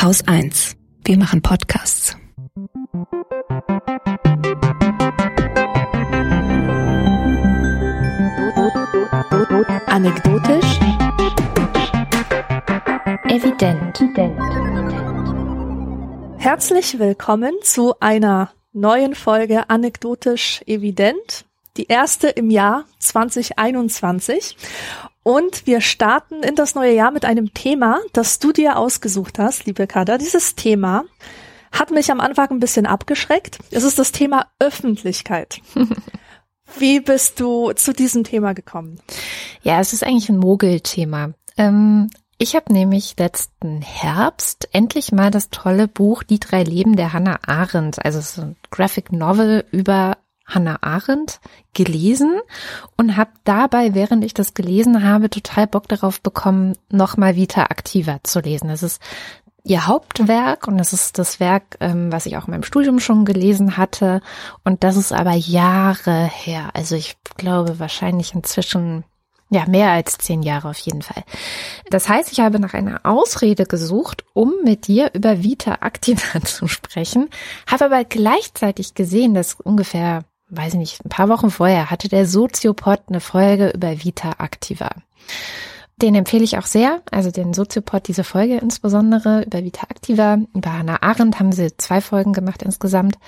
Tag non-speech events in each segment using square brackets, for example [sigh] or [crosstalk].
Haus 1. Wir machen Podcasts. Anekdotisch. Evident. Herzlich willkommen zu einer neuen Folge Anekdotisch Evident. Die erste im Jahr 2021. Und wir starten in das neue Jahr mit einem Thema, das du dir ausgesucht hast, liebe Kada. Dieses Thema hat mich am Anfang ein bisschen abgeschreckt. Es ist das Thema Öffentlichkeit. [laughs] Wie bist du zu diesem Thema gekommen? Ja, es ist eigentlich ein Mogelthema. Ähm, ich habe nämlich letzten Herbst endlich mal das tolle Buch Die drei Leben der Hannah Arendt, also so ein Graphic Novel über Hannah Arendt gelesen und habe dabei, während ich das gelesen habe, total Bock darauf bekommen, nochmal Vita Activa zu lesen. Das ist ihr Hauptwerk und das ist das Werk, ähm, was ich auch in meinem Studium schon gelesen hatte. Und das ist aber Jahre her. Also ich glaube wahrscheinlich inzwischen ja, mehr als zehn Jahre auf jeden Fall. Das heißt, ich habe nach einer Ausrede gesucht, um mit dir über Vita Activa [laughs] zu sprechen, habe aber gleichzeitig gesehen, dass ungefähr weiß ich nicht, ein paar Wochen vorher hatte der Soziopod eine Folge über Vita Activa. Den empfehle ich auch sehr, also den Soziopod, diese Folge insbesondere über Vita Activa. Über Hannah Arendt haben sie zwei Folgen gemacht insgesamt.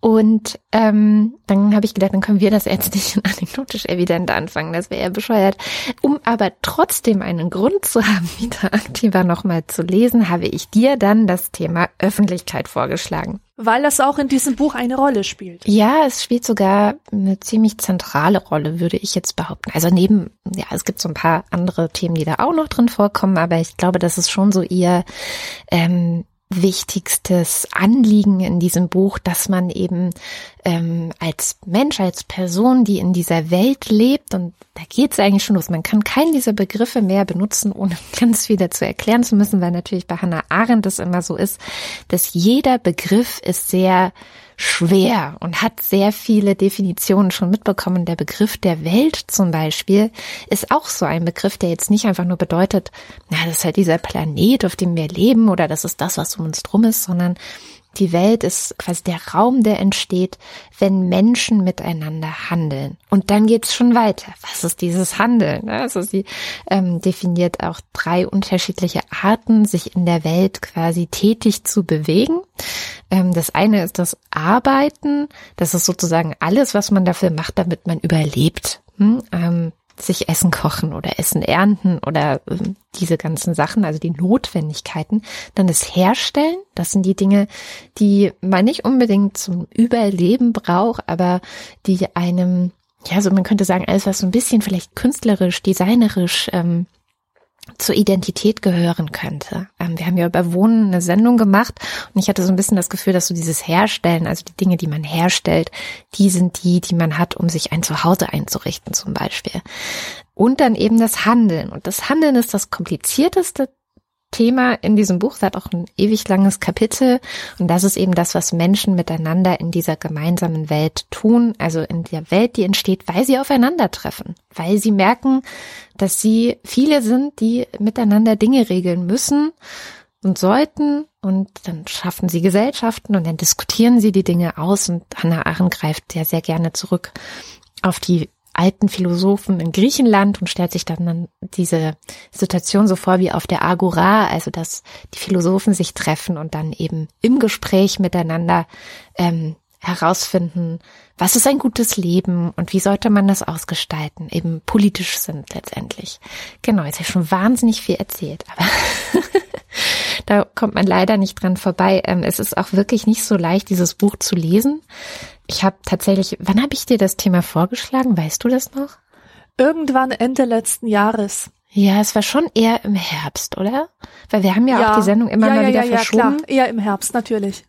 Und ähm, dann habe ich gedacht, dann können wir das jetzt nicht anekdotisch evident anfangen, das wäre ja bescheuert. Um aber trotzdem einen Grund zu haben, Vita Activa nochmal zu lesen, habe ich dir dann das Thema Öffentlichkeit vorgeschlagen. Weil das auch in diesem Buch eine Rolle spielt. Ja, es spielt sogar eine ziemlich zentrale Rolle, würde ich jetzt behaupten. Also neben, ja, es gibt so ein paar andere Themen, die da auch noch drin vorkommen, aber ich glaube, das ist schon so ihr ähm, wichtigstes Anliegen in diesem Buch, dass man eben ähm, als Mensch, als Person, die in dieser Welt lebt, und da geht es eigentlich schon los, man kann keinen dieser Begriffe mehr benutzen, ohne [laughs] ganz viel dazu erklären zu müssen, weil natürlich bei Hannah Arendt es immer so ist, dass jeder Begriff ist sehr schwer und hat sehr viele Definitionen schon mitbekommen. Der Begriff der Welt zum Beispiel ist auch so ein Begriff, der jetzt nicht einfach nur bedeutet, na, das ist halt dieser Planet, auf dem wir leben oder das ist das, was um uns drum ist, sondern die Welt ist quasi der Raum, der entsteht, wenn Menschen miteinander handeln. Und dann geht's schon weiter. Was ist dieses Handeln? Also sie ähm, definiert auch drei unterschiedliche Arten, sich in der Welt quasi tätig zu bewegen. Ähm, das eine ist das Arbeiten. Das ist sozusagen alles, was man dafür macht, damit man überlebt. Hm? Ähm, sich Essen kochen oder Essen ernten oder äh, diese ganzen Sachen, also die Notwendigkeiten. Dann das Herstellen, das sind die Dinge, die man nicht unbedingt zum Überleben braucht, aber die einem, ja, so man könnte sagen, alles, was so ein bisschen vielleicht künstlerisch, designerisch ähm, zur Identität gehören könnte. Ähm, wir haben ja über Wohnen eine Sendung gemacht und ich hatte so ein bisschen das Gefühl, dass so dieses Herstellen, also die Dinge, die man herstellt, die sind die, die man hat, um sich ein Zuhause einzurichten zum Beispiel. Und dann eben das Handeln. Und das Handeln ist das komplizierteste Thema in diesem Buch. Es hat auch ein ewig langes Kapitel. Und das ist eben das, was Menschen miteinander in dieser gemeinsamen Welt tun. Also in der Welt, die entsteht, weil sie aufeinandertreffen. Weil sie merken, dass sie viele sind, die miteinander Dinge regeln müssen und sollten. Und dann schaffen sie Gesellschaften und dann diskutieren sie die Dinge aus. Und Hannah Arendt greift ja sehr gerne zurück auf die alten Philosophen in Griechenland und stellt sich dann, dann diese Situation so vor wie auf der Agora, also dass die Philosophen sich treffen und dann eben im Gespräch miteinander ähm, herausfinden, was ist ein gutes Leben und wie sollte man das ausgestalten, eben politisch sind letztendlich. Genau, jetzt habe ich schon wahnsinnig viel erzählt, aber [laughs] da kommt man leider nicht dran vorbei. Ähm, es ist auch wirklich nicht so leicht, dieses Buch zu lesen. Ich habe tatsächlich, wann habe ich dir das Thema vorgeschlagen? Weißt du das noch? Irgendwann Ende letzten Jahres. Ja, es war schon eher im Herbst, oder? Weil wir haben ja, ja. auch die Sendung immer ja, mal ja, wieder ja, verschoben. Ja, klar. Eher im Herbst, natürlich.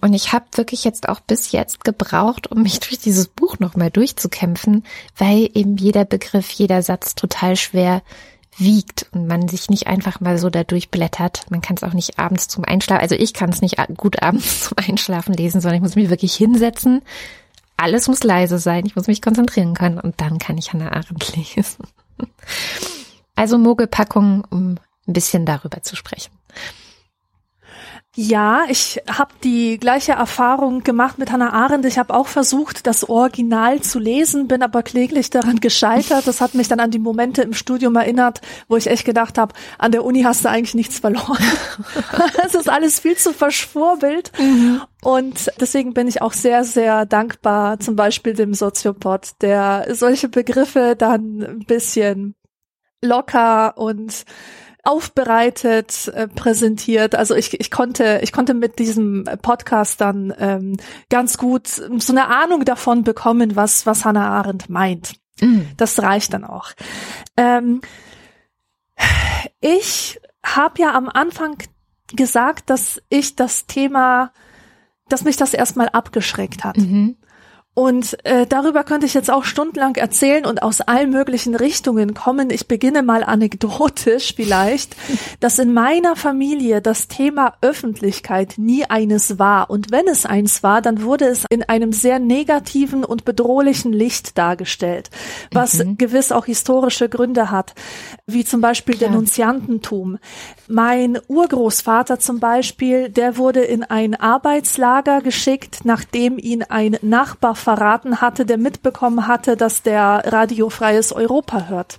Und ich habe wirklich jetzt auch bis jetzt gebraucht, um mich [laughs] durch dieses Buch nochmal durchzukämpfen, weil eben jeder Begriff, jeder Satz total schwer wiegt und man sich nicht einfach mal so da durchblättert. Man kann es auch nicht abends zum Einschlafen, also ich kann es nicht gut abends [laughs] zum Einschlafen lesen, sondern ich muss mich wirklich hinsetzen. Alles muss leise sein, ich muss mich konzentrieren können und dann kann ich Hannah Arendt [laughs] lesen. Also Mogelpackung, um ein bisschen darüber zu sprechen. Ja, ich habe die gleiche Erfahrung gemacht mit Hannah Arendt. Ich habe auch versucht, das Original zu lesen, bin aber kläglich daran gescheitert. Das hat mich dann an die Momente im Studium erinnert, wo ich echt gedacht habe, an der Uni hast du eigentlich nichts verloren. [laughs] Es ist alles viel zu verschwurbelt. Mhm. Und deswegen bin ich auch sehr, sehr dankbar, zum Beispiel dem Soziopod, der solche Begriffe dann ein bisschen locker und aufbereitet, äh, präsentiert. Also ich, ich konnte, ich konnte mit diesem Podcast dann ähm, ganz gut so eine Ahnung davon bekommen, was, was Hannah Arendt meint. Mm. Das reicht dann auch. Ähm, ich habe ja am Anfang gesagt, dass ich das Thema, dass mich das erstmal abgeschreckt hat. Mhm. Und äh, darüber könnte ich jetzt auch stundenlang erzählen und aus allen möglichen Richtungen kommen. Ich beginne mal anekdotisch vielleicht, [laughs] dass in meiner Familie das Thema Öffentlichkeit nie eines war. Und wenn es eins war, dann wurde es in einem sehr negativen und bedrohlichen Licht dargestellt, was mhm. gewiss auch historische Gründe hat, wie zum Beispiel ja. Denunziantentum. Mein Urgroßvater zum Beispiel, der wurde in ein Arbeitslager geschickt, nachdem ihn ein Nachbar verraten hatte, der mitbekommen hatte, dass der radiofreies Europa hört.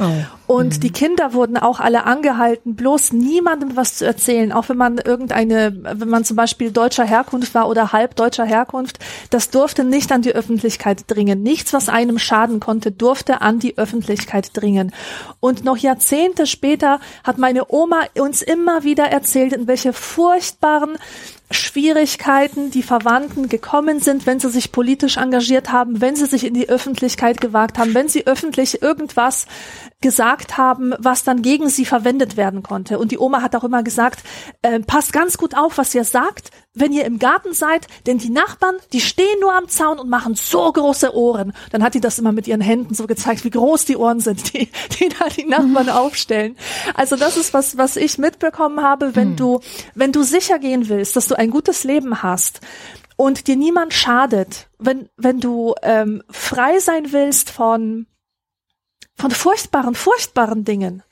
Oh. Und mhm. die Kinder wurden auch alle angehalten, bloß niemandem was zu erzählen, auch wenn man irgendeine, wenn man zum Beispiel deutscher Herkunft war oder halb deutscher Herkunft, das durfte nicht an die Öffentlichkeit dringen. Nichts, was einem schaden konnte, durfte an die Öffentlichkeit dringen. Und noch Jahrzehnte später hat meine Oma uns immer wieder erzählt, in welche furchtbaren Schwierigkeiten die Verwandten gekommen sind, wenn sie sich politisch engagiert haben, wenn sie sich in die Öffentlichkeit gewagt haben, wenn sie öffentlich irgendwas gesagt haben, was dann gegen sie verwendet werden konnte. Und die Oma hat auch immer gesagt, äh, passt ganz gut auf, was ihr sagt, wenn ihr im Garten seid, denn die Nachbarn, die stehen nur am Zaun und machen so große Ohren. Dann hat die das immer mit ihren Händen so gezeigt, wie groß die Ohren sind, die, die da die Nachbarn mhm. aufstellen. Also das ist was, was ich mitbekommen habe, wenn mhm. du, wenn du sicher gehen willst, dass du ein gutes Leben hast, und dir niemand schadet, wenn, wenn du ähm, frei sein willst von von furchtbaren, furchtbaren Dingen,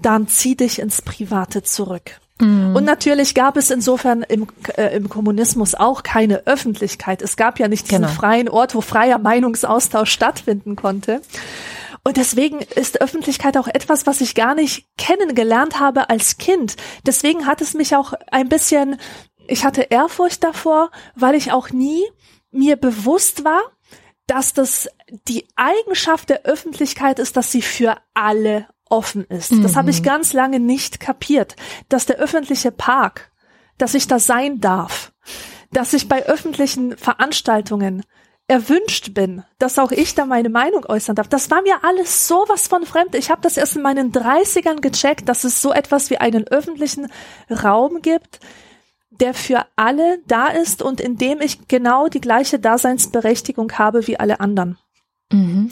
dann zieh dich ins Private zurück. Mhm. Und natürlich gab es insofern im, äh, im Kommunismus auch keine Öffentlichkeit. Es gab ja nicht diesen genau. freien Ort, wo freier Meinungsaustausch stattfinden konnte. Und deswegen ist Öffentlichkeit auch etwas, was ich gar nicht kennengelernt habe als Kind. Deswegen hat es mich auch ein bisschen, ich hatte Ehrfurcht davor, weil ich auch nie mir bewusst war, dass das die Eigenschaft der Öffentlichkeit ist, dass sie für alle offen ist. Mhm. Das habe ich mhm. ganz lange nicht kapiert, dass der öffentliche Park, dass ich da sein darf, dass ich bei öffentlichen Veranstaltungen erwünscht bin, dass auch ich da meine Meinung äußern darf. Das war mir alles sowas von fremd. Ich habe das erst in meinen 30ern gecheckt, dass es so etwas wie einen öffentlichen Raum gibt, der für alle da ist und in dem ich genau die gleiche Daseinsberechtigung habe wie alle anderen. Mhm.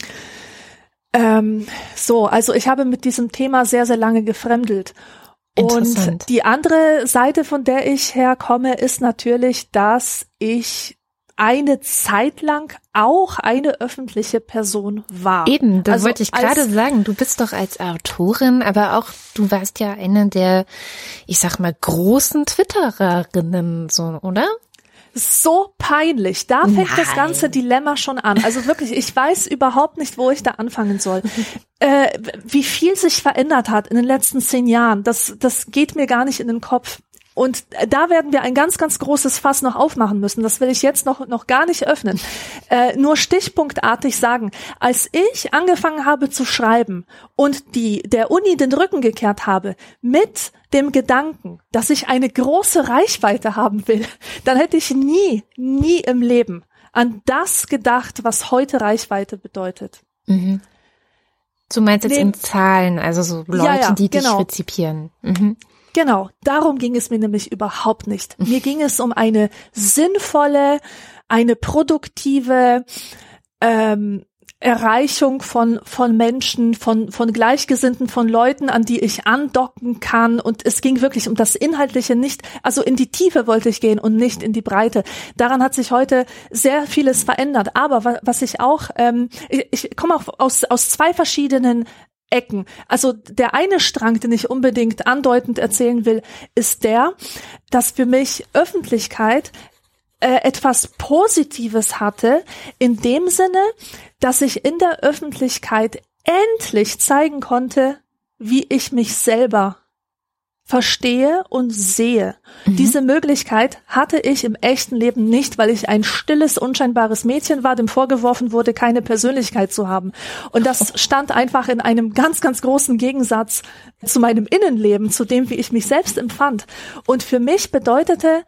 Ähm, so, also ich habe mit diesem Thema sehr, sehr lange gefremdelt. Und die andere Seite, von der ich herkomme, ist natürlich, dass ich eine Zeit lang auch eine öffentliche Person war. Eben, da also wollte ich gerade sagen, du bist doch als Autorin, aber auch du warst ja eine der, ich sag mal, großen Twittererinnen, so, oder? So peinlich. Da fängt Nein. das ganze Dilemma schon an. Also wirklich, ich weiß überhaupt nicht, wo ich da anfangen soll. [laughs] äh, wie viel sich verändert hat in den letzten zehn Jahren, das, das geht mir gar nicht in den Kopf. Und da werden wir ein ganz, ganz großes Fass noch aufmachen müssen. Das will ich jetzt noch, noch gar nicht öffnen. Äh, nur stichpunktartig sagen. Als ich angefangen habe zu schreiben und die, der Uni den Rücken gekehrt habe mit dem Gedanken, dass ich eine große Reichweite haben will, dann hätte ich nie, nie im Leben an das gedacht, was heute Reichweite bedeutet. Mhm. Du meinst jetzt nee. in Zahlen, also so Leute, ja, ja, die genau. dich rezipieren. Mhm. Genau, darum ging es mir nämlich überhaupt nicht. Mir [laughs] ging es um eine sinnvolle, eine produktive ähm, Erreichung von, von Menschen, von, von Gleichgesinnten, von Leuten, an die ich andocken kann. Und es ging wirklich um das Inhaltliche nicht, also in die Tiefe wollte ich gehen und nicht in die Breite. Daran hat sich heute sehr vieles verändert. Aber was ich auch, ähm, ich, ich komme auch aus, aus zwei verschiedenen Ecken. Also der eine Strang, den ich unbedingt andeutend erzählen will, ist der, dass für mich Öffentlichkeit äh, etwas Positives hatte, in dem Sinne, dass ich in der Öffentlichkeit endlich zeigen konnte, wie ich mich selber verstehe und sehe. Mhm. Diese Möglichkeit hatte ich im echten Leben nicht, weil ich ein stilles, unscheinbares Mädchen war, dem vorgeworfen wurde, keine Persönlichkeit zu haben. Und das stand einfach in einem ganz, ganz großen Gegensatz zu meinem Innenleben, zu dem, wie ich mich selbst empfand. Und für mich bedeutete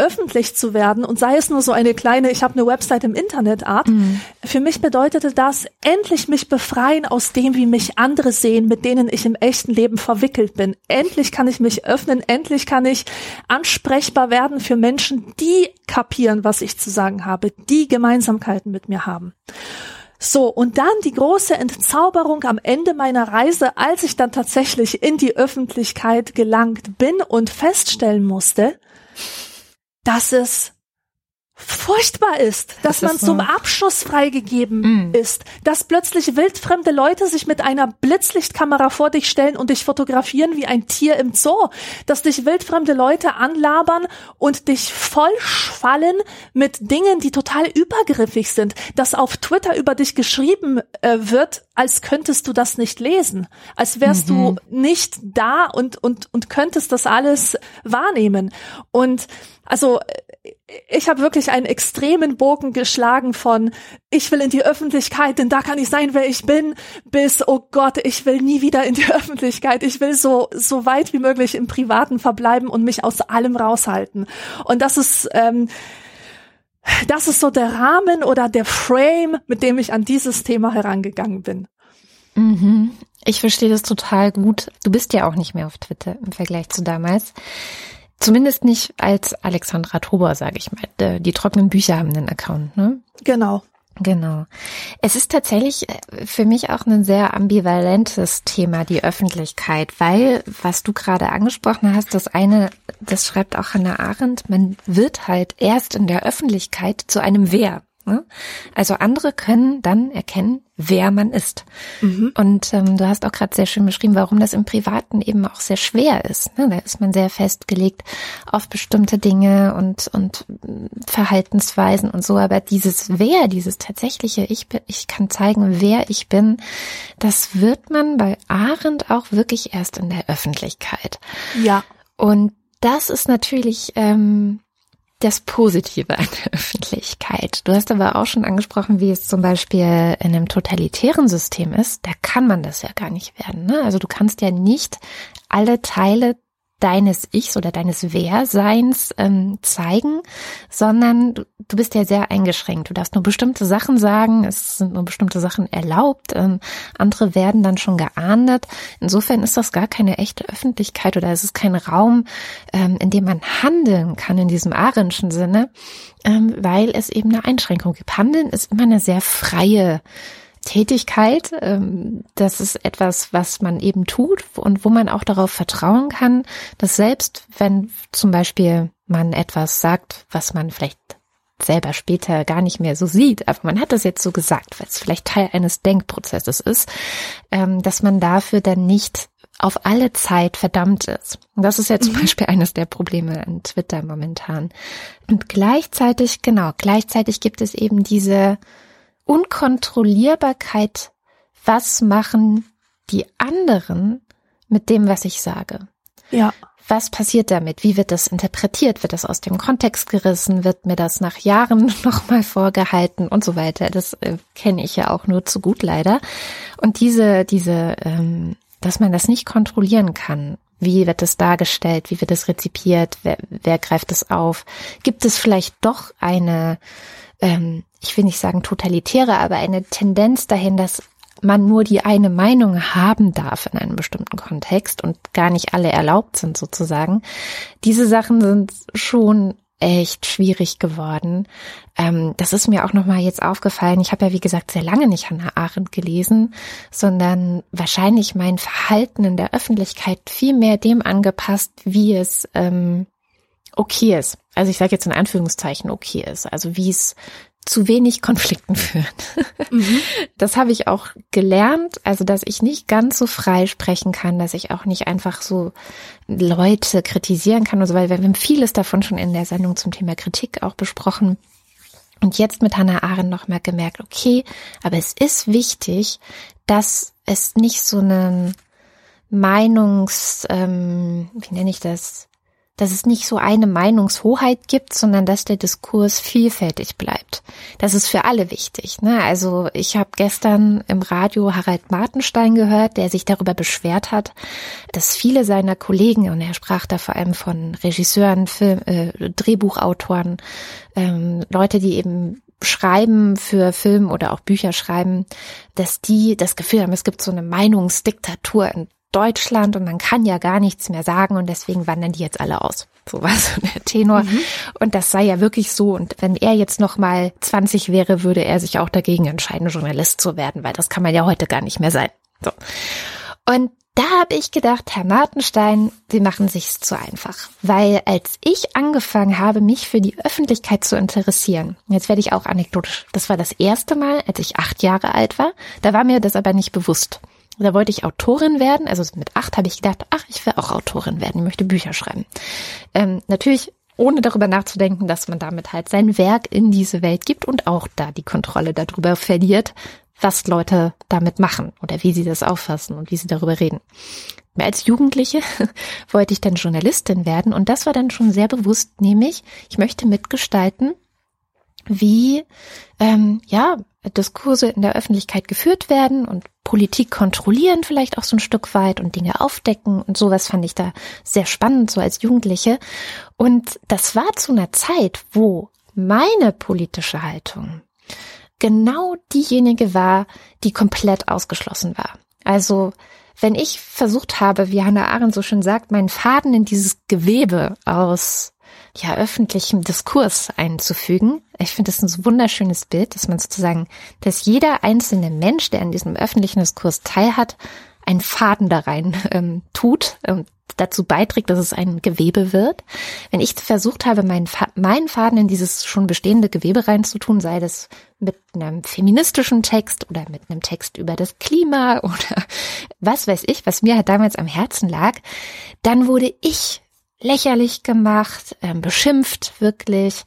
öffentlich zu werden und sei es nur so eine kleine, ich habe eine Website im Internet Art, mhm. für mich bedeutete das endlich mich befreien aus dem, wie mich andere sehen, mit denen ich im echten Leben verwickelt bin. Endlich kann ich mich öffnen, endlich kann ich ansprechbar werden für Menschen, die kapieren, was ich zu sagen habe, die Gemeinsamkeiten mit mir haben. So, und dann die große Entzauberung am Ende meiner Reise, als ich dann tatsächlich in die Öffentlichkeit gelangt bin und feststellen musste, dass es furchtbar ist, dass das man so. zum Abschuss freigegeben mm. ist, dass plötzlich wildfremde Leute sich mit einer Blitzlichtkamera vor dich stellen und dich fotografieren wie ein Tier im Zoo, dass dich wildfremde Leute anlabern und dich vollschwallen mit Dingen, die total übergriffig sind, dass auf Twitter über dich geschrieben äh, wird, als könntest du das nicht lesen, als wärst mhm. du nicht da und und und könntest das alles wahrnehmen und also ich habe wirklich einen extremen Bogen geschlagen von ich will in die Öffentlichkeit, denn da kann ich sein, wer ich bin, bis oh Gott, ich will nie wieder in die [laughs] Öffentlichkeit. Ich will so so weit wie möglich im Privaten verbleiben und mich aus allem raushalten. Und das ist ähm, das ist so der Rahmen oder der Frame, mit dem ich an dieses Thema herangegangen bin. Mhm. Ich verstehe das total gut. Du bist ja auch nicht mehr auf Twitter im Vergleich zu damals. Zumindest nicht als Alexandra Tober, sage ich mal. Die trockenen Bücher haben einen Account, ne? Genau. Genau. Es ist tatsächlich äh, für mich auch ein sehr ambivalentes Thema, die Öffentlichkeit, weil, was du gerade angesprochen hast, das eine, das schreibt auch Hannah Arendt, man wird halt erst in der Öffentlichkeit zu einem Wer. Ne? Also andere können dann erkennen, wer man ist. Mhm. Und ähm, du hast auch gerade sehr schön beschrieben, warum das im Privaten eben auch sehr schwer ist. Ne? Da ist man sehr festgelegt auf bestimmte Dinge und, und Verhaltensweisen und so. Aber dieses Wer, dieses tatsächliche Ich, ich kann zeigen, wer ich bin, das wird man bei Arendt auch wirklich erst in der Öffentlichkeit. Ja. Und das ist natürlich ähm, das Positive an der [laughs] Öffentlichkeit. Du hast aber auch schon angesprochen, wie es zum Beispiel in einem totalitären System ist. Da kann man das ja gar nicht werden. Ne? Also du kannst ja nicht alle Teile deines Ichs oder deines Wehrseins ähm, zeigen, sondern du, du bist ja sehr eingeschränkt. Du darfst nur bestimmte Sachen sagen, es sind nur bestimmte Sachen erlaubt, ähm, andere werden dann schon geahndet. Insofern ist das gar keine echte Öffentlichkeit oder es ist kein Raum, ähm, in dem man handeln kann in diesem Arendtschen Sinne, ähm, weil es eben eine Einschränkung gibt. Handeln ist immer eine sehr freie Tätigkeit. Ähm, das ist etwas, was man eben tut und wo man auch darauf vertrauen kann, dass selbst wenn zum Beispiel man etwas sagt, was man vielleicht selber später gar nicht mehr so sieht, aber man hat das jetzt so gesagt, weil es vielleicht Teil eines Denkprozesses ist, ähm, dass man dafür dann nicht auf alle Zeit verdammt ist. Und das ist ja zum mhm. Beispiel eines der Probleme an Twitter momentan. Und gleichzeitig, genau, gleichzeitig gibt es eben diese Unkontrollierbarkeit, was machen die anderen mit dem, was ich sage? Ja. Was passiert damit? Wie wird das interpretiert? Wird das aus dem Kontext gerissen? Wird mir das nach Jahren [laughs] nochmal vorgehalten und so weiter? Das äh, kenne ich ja auch nur zu gut leider. Und diese, diese, ähm, dass man das nicht kontrollieren kann. Wie wird es dargestellt? Wie wird es rezipiert? Wer, wer greift es auf? Gibt es vielleicht doch eine ähm, ich will nicht sagen totalitäre, aber eine Tendenz dahin, dass man nur die eine Meinung haben darf in einem bestimmten Kontext und gar nicht alle erlaubt sind sozusagen. Diese Sachen sind schon echt schwierig geworden. Ähm, das ist mir auch nochmal jetzt aufgefallen. Ich habe ja, wie gesagt, sehr lange nicht Hannah Arendt gelesen, sondern wahrscheinlich mein Verhalten in der Öffentlichkeit viel mehr dem angepasst, wie es ähm, okay ist. Also ich sage jetzt in Anführungszeichen okay ist. Also wie es zu wenig Konflikten [laughs] führen. Mhm. Das habe ich auch gelernt, also dass ich nicht ganz so frei sprechen kann, dass ich auch nicht einfach so Leute kritisieren kann und so, weil wir haben vieles davon schon in der Sendung zum Thema Kritik auch besprochen. Und jetzt mit Hannah Arendt nochmal gemerkt, okay, aber es ist wichtig, dass es nicht so einen Meinungs, ähm, wie nenne ich das, dass es nicht so eine Meinungshoheit gibt, sondern dass der Diskurs vielfältig bleibt. Das ist für alle wichtig. Ne? Also ich habe gestern im Radio Harald Martenstein gehört, der sich darüber beschwert hat, dass viele seiner Kollegen, und er sprach da vor allem von Regisseuren, Film, äh, Drehbuchautoren, ähm, Leute, die eben schreiben für Film oder auch Bücher schreiben, dass die das Gefühl haben, es gibt so eine Meinungsdiktatur in Deutschland und man kann ja gar nichts mehr sagen und deswegen wandern die jetzt alle aus. So war so der Tenor. Mhm. Und das sei ja wirklich so. Und wenn er jetzt noch mal 20 wäre, würde er sich auch dagegen entscheiden, Journalist zu werden, weil das kann man ja heute gar nicht mehr sein. So. Und da habe ich gedacht, Herr Martenstein, Sie machen sich's zu einfach. Weil als ich angefangen habe, mich für die Öffentlichkeit zu interessieren, jetzt werde ich auch anekdotisch, das war das erste Mal, als ich acht Jahre alt war, da war mir das aber nicht bewusst. Da wollte ich Autorin werden. Also mit acht habe ich gedacht, ach, ich will auch Autorin werden. Ich möchte Bücher schreiben. Ähm, natürlich ohne darüber nachzudenken, dass man damit halt sein Werk in diese Welt gibt und auch da die Kontrolle darüber verliert, was Leute damit machen oder wie sie das auffassen und wie sie darüber reden. Als Jugendliche [laughs] wollte ich dann Journalistin werden und das war dann schon sehr bewusst, nämlich ich möchte mitgestalten, wie ähm, ja Diskurse in der Öffentlichkeit geführt werden und Politik kontrollieren vielleicht auch so ein Stück weit und Dinge aufdecken und sowas fand ich da sehr spannend so als Jugendliche und das war zu einer Zeit, wo meine politische Haltung genau diejenige war, die komplett ausgeschlossen war. Also wenn ich versucht habe, wie Hannah Arendt so schön sagt, meinen Faden in dieses Gewebe aus ja, öffentlichem Diskurs einzufügen. Ich finde das ein wunderschönes Bild, dass man sozusagen, dass jeder einzelne Mensch, der an diesem öffentlichen Diskurs teilhat, einen Faden da rein [laughs] ähm, tut und dazu beiträgt, dass es ein Gewebe wird. Wenn ich versucht habe, meinen, meinen Faden in dieses schon bestehende Gewebe reinzutun, sei das mit einem feministischen Text oder mit einem Text über das Klima [laughs] oder was weiß ich, was mir halt damals am Herzen lag, dann wurde ich lächerlich gemacht, äh, beschimpft wirklich.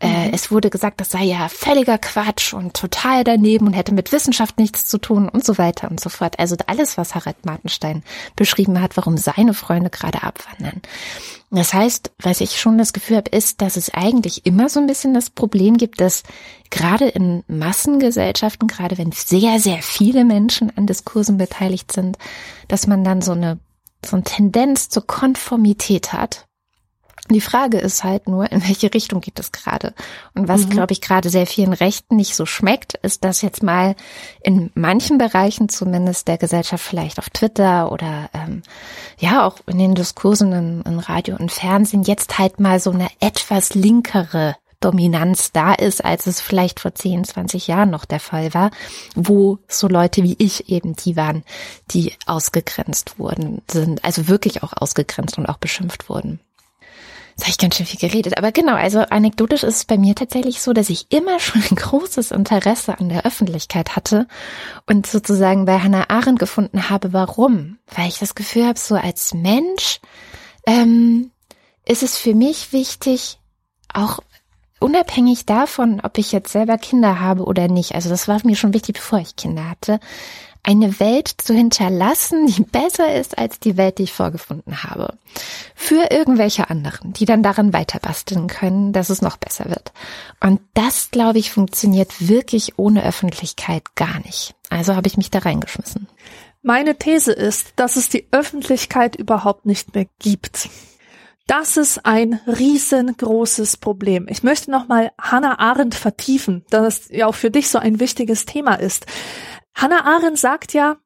Äh, mhm. Es wurde gesagt, das sei ja völliger Quatsch und total daneben und hätte mit Wissenschaft nichts zu tun und so weiter und so fort. Also alles, was Harald Martenstein beschrieben hat, warum seine Freunde gerade abwandern. Das heißt, was ich schon das Gefühl habe, ist, dass es eigentlich immer so ein bisschen das Problem gibt, dass gerade in Massengesellschaften, gerade wenn sehr, sehr viele Menschen an Diskursen beteiligt sind, dass man dann so eine so eine Tendenz zur Konformität hat. Die Frage ist halt nur, in welche Richtung geht es gerade? Und was, mhm. glaube ich, gerade sehr vielen Rechten nicht so schmeckt, ist, dass jetzt mal in manchen Bereichen zumindest der Gesellschaft, vielleicht auf Twitter oder ähm, ja auch in den Diskursen in, in Radio und Fernsehen, jetzt halt mal so eine etwas linkere Dominanz da ist, als es vielleicht vor 10, 20 Jahren noch der Fall war, wo so Leute wie ich eben die waren, die ausgegrenzt wurden, sind, also wirklich auch ausgegrenzt und auch beschimpft wurden. Jetzt habe ich ganz schön viel geredet. Aber genau, also anekdotisch ist es bei mir tatsächlich so, dass ich immer schon ein großes Interesse an der Öffentlichkeit hatte und sozusagen bei Hannah Arendt gefunden habe, warum. Weil ich das Gefühl habe, so als Mensch ähm, ist es für mich wichtig, auch unabhängig davon, ob ich jetzt selber Kinder habe oder nicht, also das war mir schon wichtig, bevor ich Kinder hatte, eine Welt zu hinterlassen, die [laughs] besser ist als die Welt, die ich vorgefunden habe. Für irgendwelche anderen, die dann daran weiter basteln können, dass es noch besser wird. Und das, glaube ich, funktioniert wirklich ohne Öffentlichkeit gar nicht. Also habe ich mich da reingeschmissen. Meine These ist, dass es die Öffentlichkeit überhaupt nicht mehr gibt. Das ist ein riesengroßes Problem. Ich möchte nochmal Hannah Arendt vertiefen, da das ja auch für dich so ein wichtiges Thema ist. Hannah Arendt sagt ja,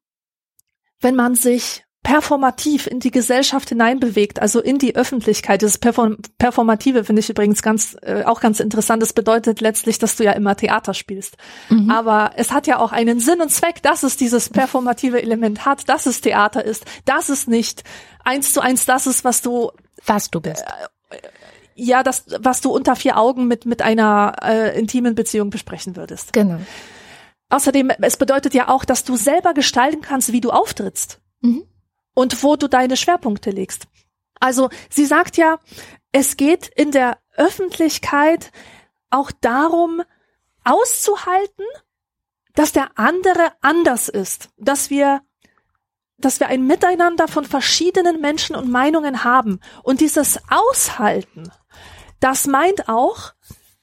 wenn man sich performativ in die Gesellschaft hineinbewegt, also in die Öffentlichkeit. Das Perform Performative finde ich übrigens ganz äh, auch ganz interessant. Das bedeutet letztlich, dass du ja immer Theater spielst. Mhm. Aber es hat ja auch einen Sinn und Zweck, dass es dieses performative Element hat, dass es Theater ist, dass es nicht eins zu eins das ist, was du was du bist. ja, das, was du unter vier Augen mit, mit einer äh, intimen Beziehung besprechen würdest. Genau. Außerdem, es bedeutet ja auch, dass du selber gestalten kannst, wie du auftrittst Mhm. und wo du deine Schwerpunkte legst. Also sie sagt ja, es geht in der Öffentlichkeit auch darum, auszuhalten, dass der andere anders ist, dass wir dass wir ein Miteinander von verschiedenen Menschen und Meinungen haben. Und dieses Aushalten, das meint auch,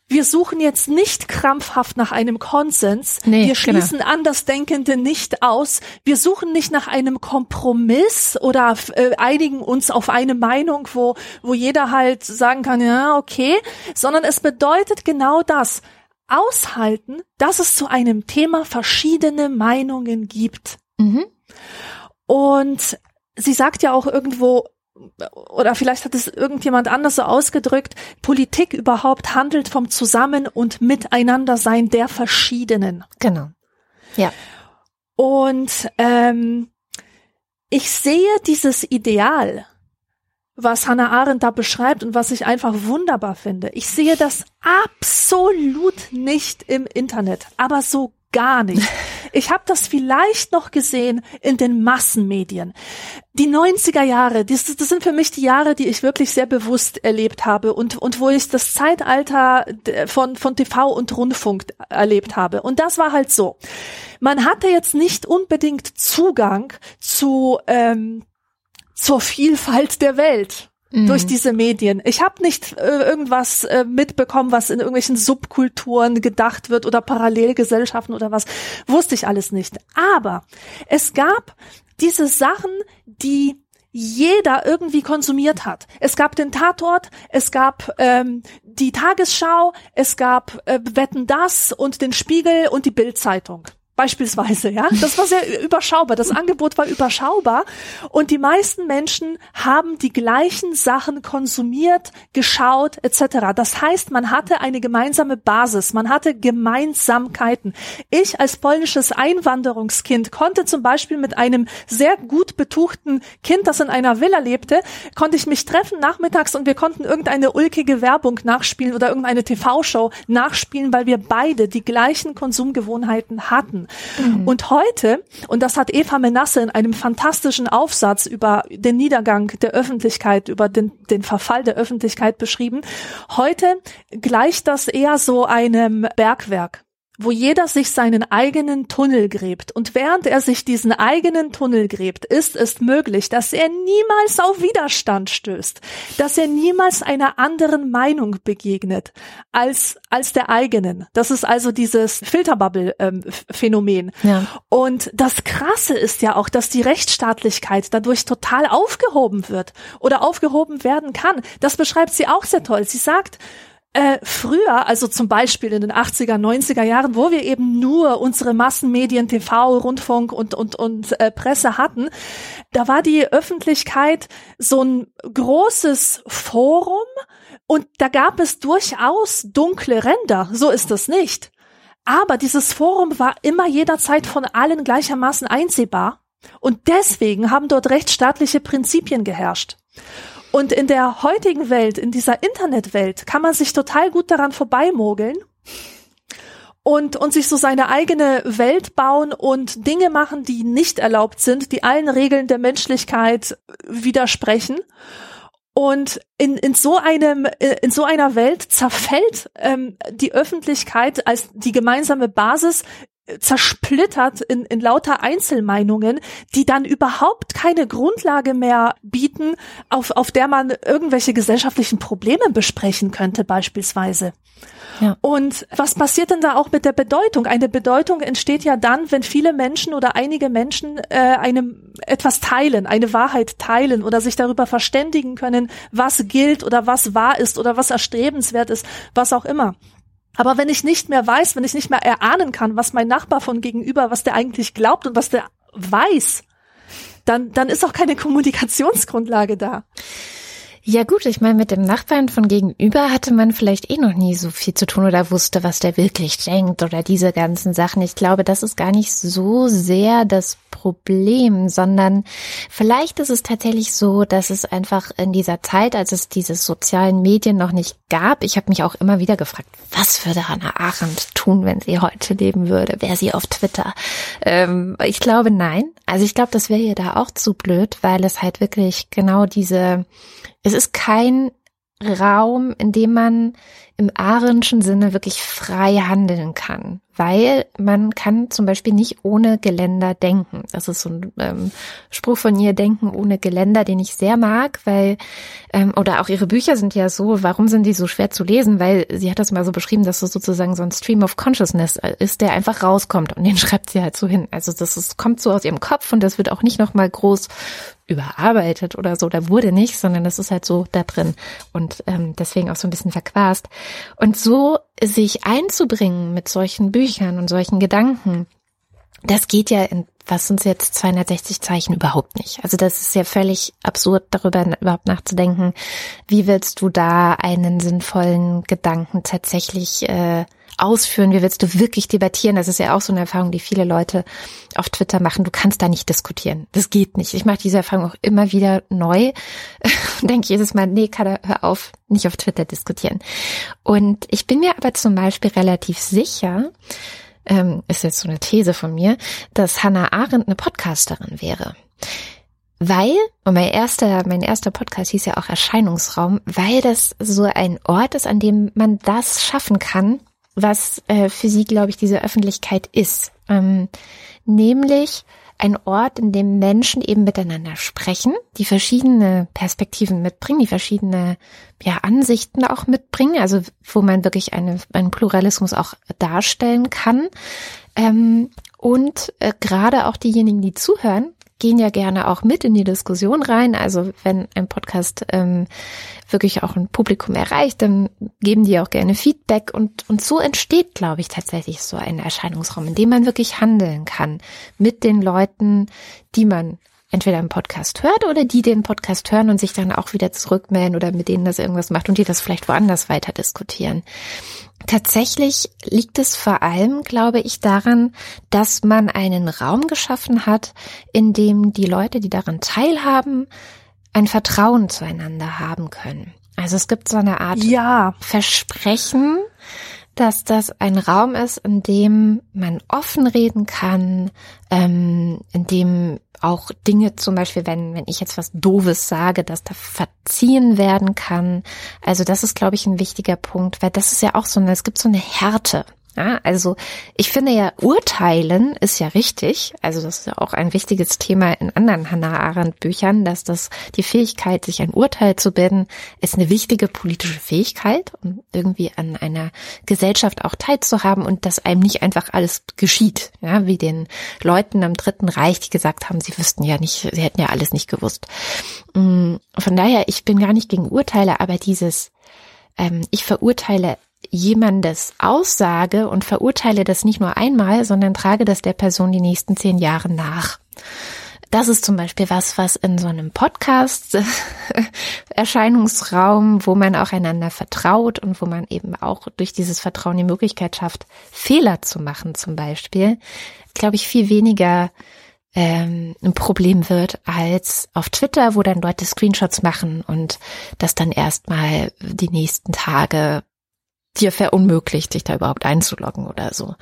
wir suchen jetzt nicht krampfhaft nach einem Konsens. Nee, wir genau. schließen Andersdenkende nicht aus. Wir suchen nicht nach einem Kompromiss oder äh, einigen uns auf eine Meinung, wo, wo jeder halt sagen kann, ja, okay, sondern es bedeutet genau das. Aushalten, dass es zu einem Thema verschiedene Meinungen gibt. Mhm. Und sie sagt ja auch irgendwo, oder vielleicht hat es irgendjemand anders so ausgedrückt, Politik überhaupt handelt vom Zusammen- und Miteinandersein der Verschiedenen. Genau. Ja. Und ähm, ich sehe dieses Ideal, was Hannah Arendt da beschreibt und was ich einfach wunderbar finde. Ich sehe das absolut nicht im Internet, aber so gar nicht. [laughs] Ich habe das vielleicht noch gesehen in den Massenmedien. Die 90er Jahre, das, das sind für mich die Jahre, die ich wirklich sehr bewusst erlebt habe und, und wo ich das Zeitalter von, von TV und Rundfunk erlebt habe. Und das war halt so. Man hatte jetzt nicht unbedingt Zugang zu, ähm, zur Vielfalt der Welt durch diese Medien. Ich habe nicht äh, irgendwas äh, mitbekommen, was in irgendwelchen Subkulturen gedacht wird oder Parallelgesellschaften oder was. Wusste ich alles nicht. Aber es gab diese Sachen, die jeder irgendwie konsumiert hat. Es gab den Tatort, es gab ähm, die Tagesschau, es gab äh, Wetten das und den Spiegel und die Bildzeitung. Beispielsweise, ja. Das war sehr überschaubar. Das Angebot war überschaubar. Und die meisten Menschen haben die gleichen Sachen konsumiert, geschaut, etc. Das heißt, man hatte eine gemeinsame Basis. Man hatte Gemeinsamkeiten. Ich als polnisches Einwanderungskind konnte zum Beispiel mit einem sehr gut betuchten Kind, das in einer Villa lebte, konnte ich mich treffen nachmittags und wir konnten irgendeine ulkige Werbung nachspielen oder irgendeine TV-Show nachspielen, weil wir beide die gleichen Konsumgewohnheiten hatten. Und heute, und das hat Eva Menasse in einem fantastischen Aufsatz über den Niedergang der Öffentlichkeit, über den, den Verfall der Öffentlichkeit beschrieben, heute gleicht das eher so einem Bergwerk wo jeder sich seinen eigenen Tunnel gräbt. Und während er sich diesen eigenen Tunnel gräbt, ist es möglich, dass er niemals auf Widerstand stößt, dass er niemals einer anderen Meinung begegnet als, als der eigenen. Das ist also dieses Filterbubble-Phänomen. Ja. Und das Krasse ist ja auch, dass die Rechtsstaatlichkeit dadurch total aufgehoben wird oder aufgehoben werden kann. Das beschreibt sie auch sehr toll. Sie sagt, äh, früher, also zum Beispiel in den 80er, 90er Jahren, wo wir eben nur unsere Massenmedien, TV, Rundfunk und, und, und äh, Presse hatten, da war die Öffentlichkeit so ein großes Forum und da gab es durchaus dunkle Ränder. So ist es nicht. Aber dieses Forum war immer jederzeit von allen gleichermaßen einsehbar. Und deswegen haben dort rechtsstaatliche Prinzipien geherrscht. Und in der heutigen Welt, in dieser Internetwelt, kann man sich total gut daran vorbeimogeln und, und sich so seine eigene Welt bauen und Dinge machen, die nicht erlaubt sind, die allen Regeln der Menschlichkeit widersprechen. Und in, in so einem, in so einer Welt zerfällt ähm, die Öffentlichkeit als die gemeinsame Basis zersplittert in, in lauter Einzelmeinungen, die dann überhaupt keine Grundlage mehr bieten, auf, auf der man irgendwelche gesellschaftlichen Probleme besprechen könnte, beispielsweise. Ja. Und was passiert denn da auch mit der Bedeutung? Eine Bedeutung entsteht ja dann, wenn viele Menschen oder einige Menschen äh, einem etwas teilen, eine Wahrheit teilen oder sich darüber verständigen können, was gilt oder was wahr ist oder was erstrebenswert ist, was auch immer. Aber wenn ich nicht mehr weiß, wenn ich nicht mehr erahnen kann, was mein Nachbar von gegenüber, was der eigentlich glaubt und was der weiß, dann, dann ist auch keine Kommunikationsgrundlage da. Ja gut, ich meine, mit dem Nachbarn von gegenüber hatte man vielleicht eh noch nie so viel zu tun oder wusste, was der wirklich denkt oder diese ganzen Sachen. Ich glaube, das ist gar nicht so sehr das Problem, sondern vielleicht ist es tatsächlich so, dass es einfach in dieser Zeit, als es diese sozialen Medien noch nicht gab, ich habe mich auch immer wieder gefragt, was würde Hannah Arendt tun, wenn sie heute leben würde? Wäre sie auf Twitter? Ähm, ich glaube nein. Also ich glaube, das wäre ihr da auch zu blöd, weil es halt wirklich genau diese es ist kein Raum, in dem man im Arendtschen Sinne wirklich frei handeln kann, weil man kann zum Beispiel nicht ohne Geländer denken. Das ist so ein ähm, Spruch von ihr, Denken ohne Geländer, den ich sehr mag, weil, ähm, oder auch ihre Bücher sind ja so, warum sind die so schwer zu lesen? Weil sie hat das mal so beschrieben, dass das sozusagen so ein Stream of Consciousness ist, der einfach rauskommt und den [laughs] schreibt sie halt so hin. Also das ist, kommt so aus ihrem Kopf und das wird auch nicht nochmal groß überarbeitet oder so, da wurde nicht, sondern das ist halt so da drin und ähm, deswegen auch so ein bisschen verquast. Und so sich einzubringen mit solchen Büchern und solchen Gedanken, das geht ja in, was sind jetzt 260 Zeichen überhaupt nicht. Also das ist ja völlig absurd, darüber überhaupt nachzudenken. Wie willst du da einen sinnvollen Gedanken tatsächlich äh, ausführen? Wie willst du wirklich debattieren? Das ist ja auch so eine Erfahrung, die viele Leute auf Twitter machen. Du kannst da nicht diskutieren. Das geht nicht. Ich mache diese Erfahrung auch immer wieder neu [laughs] und denke jedes Mal, nee, Kada, hör auf, nicht auf Twitter diskutieren. Und ich bin mir aber zum Beispiel relativ sicher, ähm, ist jetzt so eine These von mir, dass Hannah Arendt eine Podcasterin wäre. Weil, und mein erster, mein erster Podcast hieß ja auch Erscheinungsraum, weil das so ein Ort ist, an dem man das schaffen kann, was äh, für sie, glaube ich, diese Öffentlichkeit ist. Ähm, nämlich ein Ort, in dem Menschen eben miteinander sprechen, die verschiedene Perspektiven mitbringen, die verschiedene ja, Ansichten auch mitbringen, also wo man wirklich eine, einen Pluralismus auch darstellen kann. Ähm, und äh, gerade auch diejenigen, die zuhören, gehen ja gerne auch mit in die Diskussion rein. Also wenn ein Podcast ähm, wirklich auch ein Publikum erreicht, dann geben die auch gerne Feedback und, und so entsteht, glaube ich, tatsächlich so ein Erscheinungsraum, in dem man wirklich handeln kann mit den Leuten, die man entweder im Podcast hört oder die den Podcast hören und sich dann auch wieder zurückmelden oder mit denen das irgendwas macht und die das vielleicht woanders weiter diskutieren. Tatsächlich liegt es vor allem, glaube ich, daran, dass man einen Raum geschaffen hat, in dem die Leute, die daran teilhaben, ein Vertrauen zueinander haben können. Also es gibt so eine Art ja. Versprechen, dass das ein Raum ist, in dem man offen reden kann, ähm, in dem auch Dinge zum Beispiel, wenn, wenn ich jetzt was Doofes sage, dass da verziehen werden kann. Also das ist, glaube ich, ein wichtiger Punkt, weil das ist ja auch so eine, es gibt so eine Härte ja, also ich finde ja, urteilen ist ja richtig. Also das ist ja auch ein wichtiges Thema in anderen Hannah Arendt Büchern, dass das die Fähigkeit, sich ein Urteil zu bilden, ist eine wichtige politische Fähigkeit, um irgendwie an einer Gesellschaft auch teilzuhaben und dass einem nicht einfach alles geschieht. Ja, wie den Leuten am Dritten Reich, die gesagt haben, sie wüssten ja nicht, sie hätten ja alles nicht gewusst. Mm, von daher, ich bin gar nicht gegen Urteile, aber dieses ähm, ich verurteile jemandes Aussage und verurteile das nicht nur einmal, sondern trage das der Person die nächsten zehn Jahre nach. Das ist zum Beispiel was, was in so einem Podcast [laughs] Erscheinungsraum, wo man auch einander vertraut und wo man eben auch durch dieses Vertrauen die Möglichkeit schafft, Fehler zu machen zum Beispiel, glaube ich, viel weniger ähm, ein Problem wird als auf Twitter, wo dann Leute Screenshots machen und das dann erstmal die nächsten Tage dir verunmöglicht, dich da überhaupt einzuloggen oder so.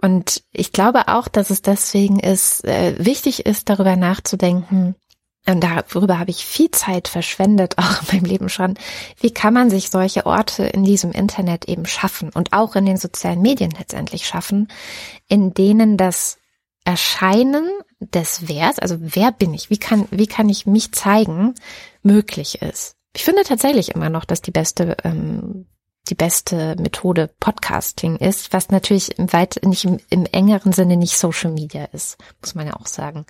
Und ich glaube auch, dass es deswegen ist, äh, wichtig ist, darüber nachzudenken, und darüber habe ich viel Zeit verschwendet, [laughs] auch in meinem Leben schon. Wie kann man sich solche Orte in diesem Internet eben schaffen und auch in den sozialen Medien letztendlich schaffen, in denen das Erscheinen des Wers, also wer bin ich, wie kann, wie kann ich mich zeigen, möglich ist. Ich finde tatsächlich immer noch, dass die beste ähm, die beste Methode Podcasting ist, was natürlich im weit nicht im, im engeren Sinne nicht Social Media ist, muss man ja auch sagen.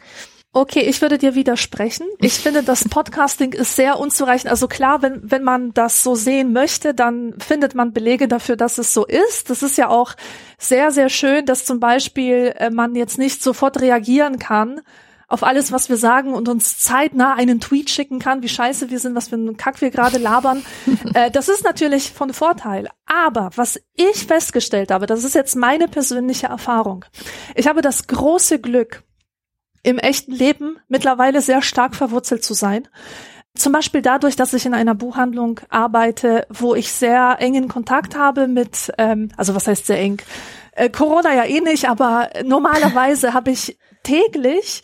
Okay, ich würde dir widersprechen. Ich finde, das [laughs] Podcasting ist sehr unzureichend. Also klar, wenn, wenn man das so sehen möchte, dann findet man Belege dafür, dass es so ist. Das ist ja auch sehr, sehr schön, dass zum Beispiel äh, man jetzt nicht sofort reagieren kann auf alles, was wir sagen und uns zeitnah einen Tweet schicken kann, wie scheiße wir sind, was für einen Kack wir gerade labern. [laughs] äh, das ist natürlich von Vorteil. Aber was ich festgestellt habe, das ist jetzt meine persönliche Erfahrung. Ich habe das große Glück, im echten Leben mittlerweile sehr stark verwurzelt zu sein. Zum Beispiel dadurch, dass ich in einer Buchhandlung arbeite, wo ich sehr engen Kontakt habe mit, ähm, also was heißt sehr eng? Äh, Corona ja eh nicht, aber normalerweise [laughs] habe ich täglich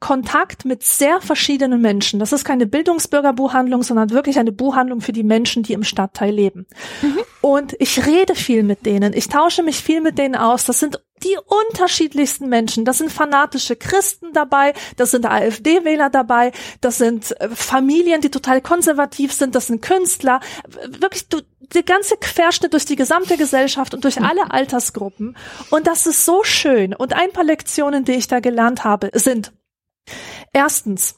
Kontakt mit sehr verschiedenen Menschen. Das ist keine Bildungsbürgerbuchhandlung, sondern wirklich eine Buchhandlung für die Menschen, die im Stadtteil leben. Mhm. Und ich rede viel mit denen. Ich tausche mich viel mit denen aus. Das sind die unterschiedlichsten Menschen. Das sind fanatische Christen dabei, das sind AfD-Wähler dabei, das sind äh, Familien, die total konservativ sind, das sind Künstler. Wirklich, du, der ganze Querschnitt durch die gesamte Gesellschaft und durch mhm. alle Altersgruppen. Und das ist so schön. Und ein paar Lektionen, die ich da gelernt habe, sind Erstens,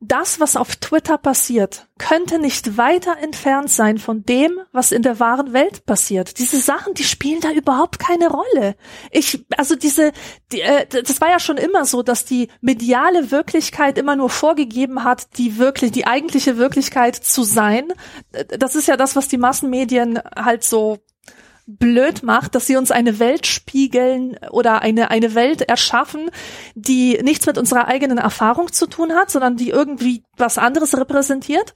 das, was auf Twitter passiert, könnte nicht weiter entfernt sein von dem, was in der wahren Welt passiert. Diese Sachen, die spielen da überhaupt keine Rolle. Ich, also diese, die, äh, das war ja schon immer so, dass die mediale Wirklichkeit immer nur vorgegeben hat, die wirklich, die eigentliche Wirklichkeit zu sein. Das ist ja das, was die Massenmedien halt so blöd macht, dass sie uns eine Welt spiegeln oder eine, eine Welt erschaffen, die nichts mit unserer eigenen Erfahrung zu tun hat, sondern die irgendwie was anderes repräsentiert.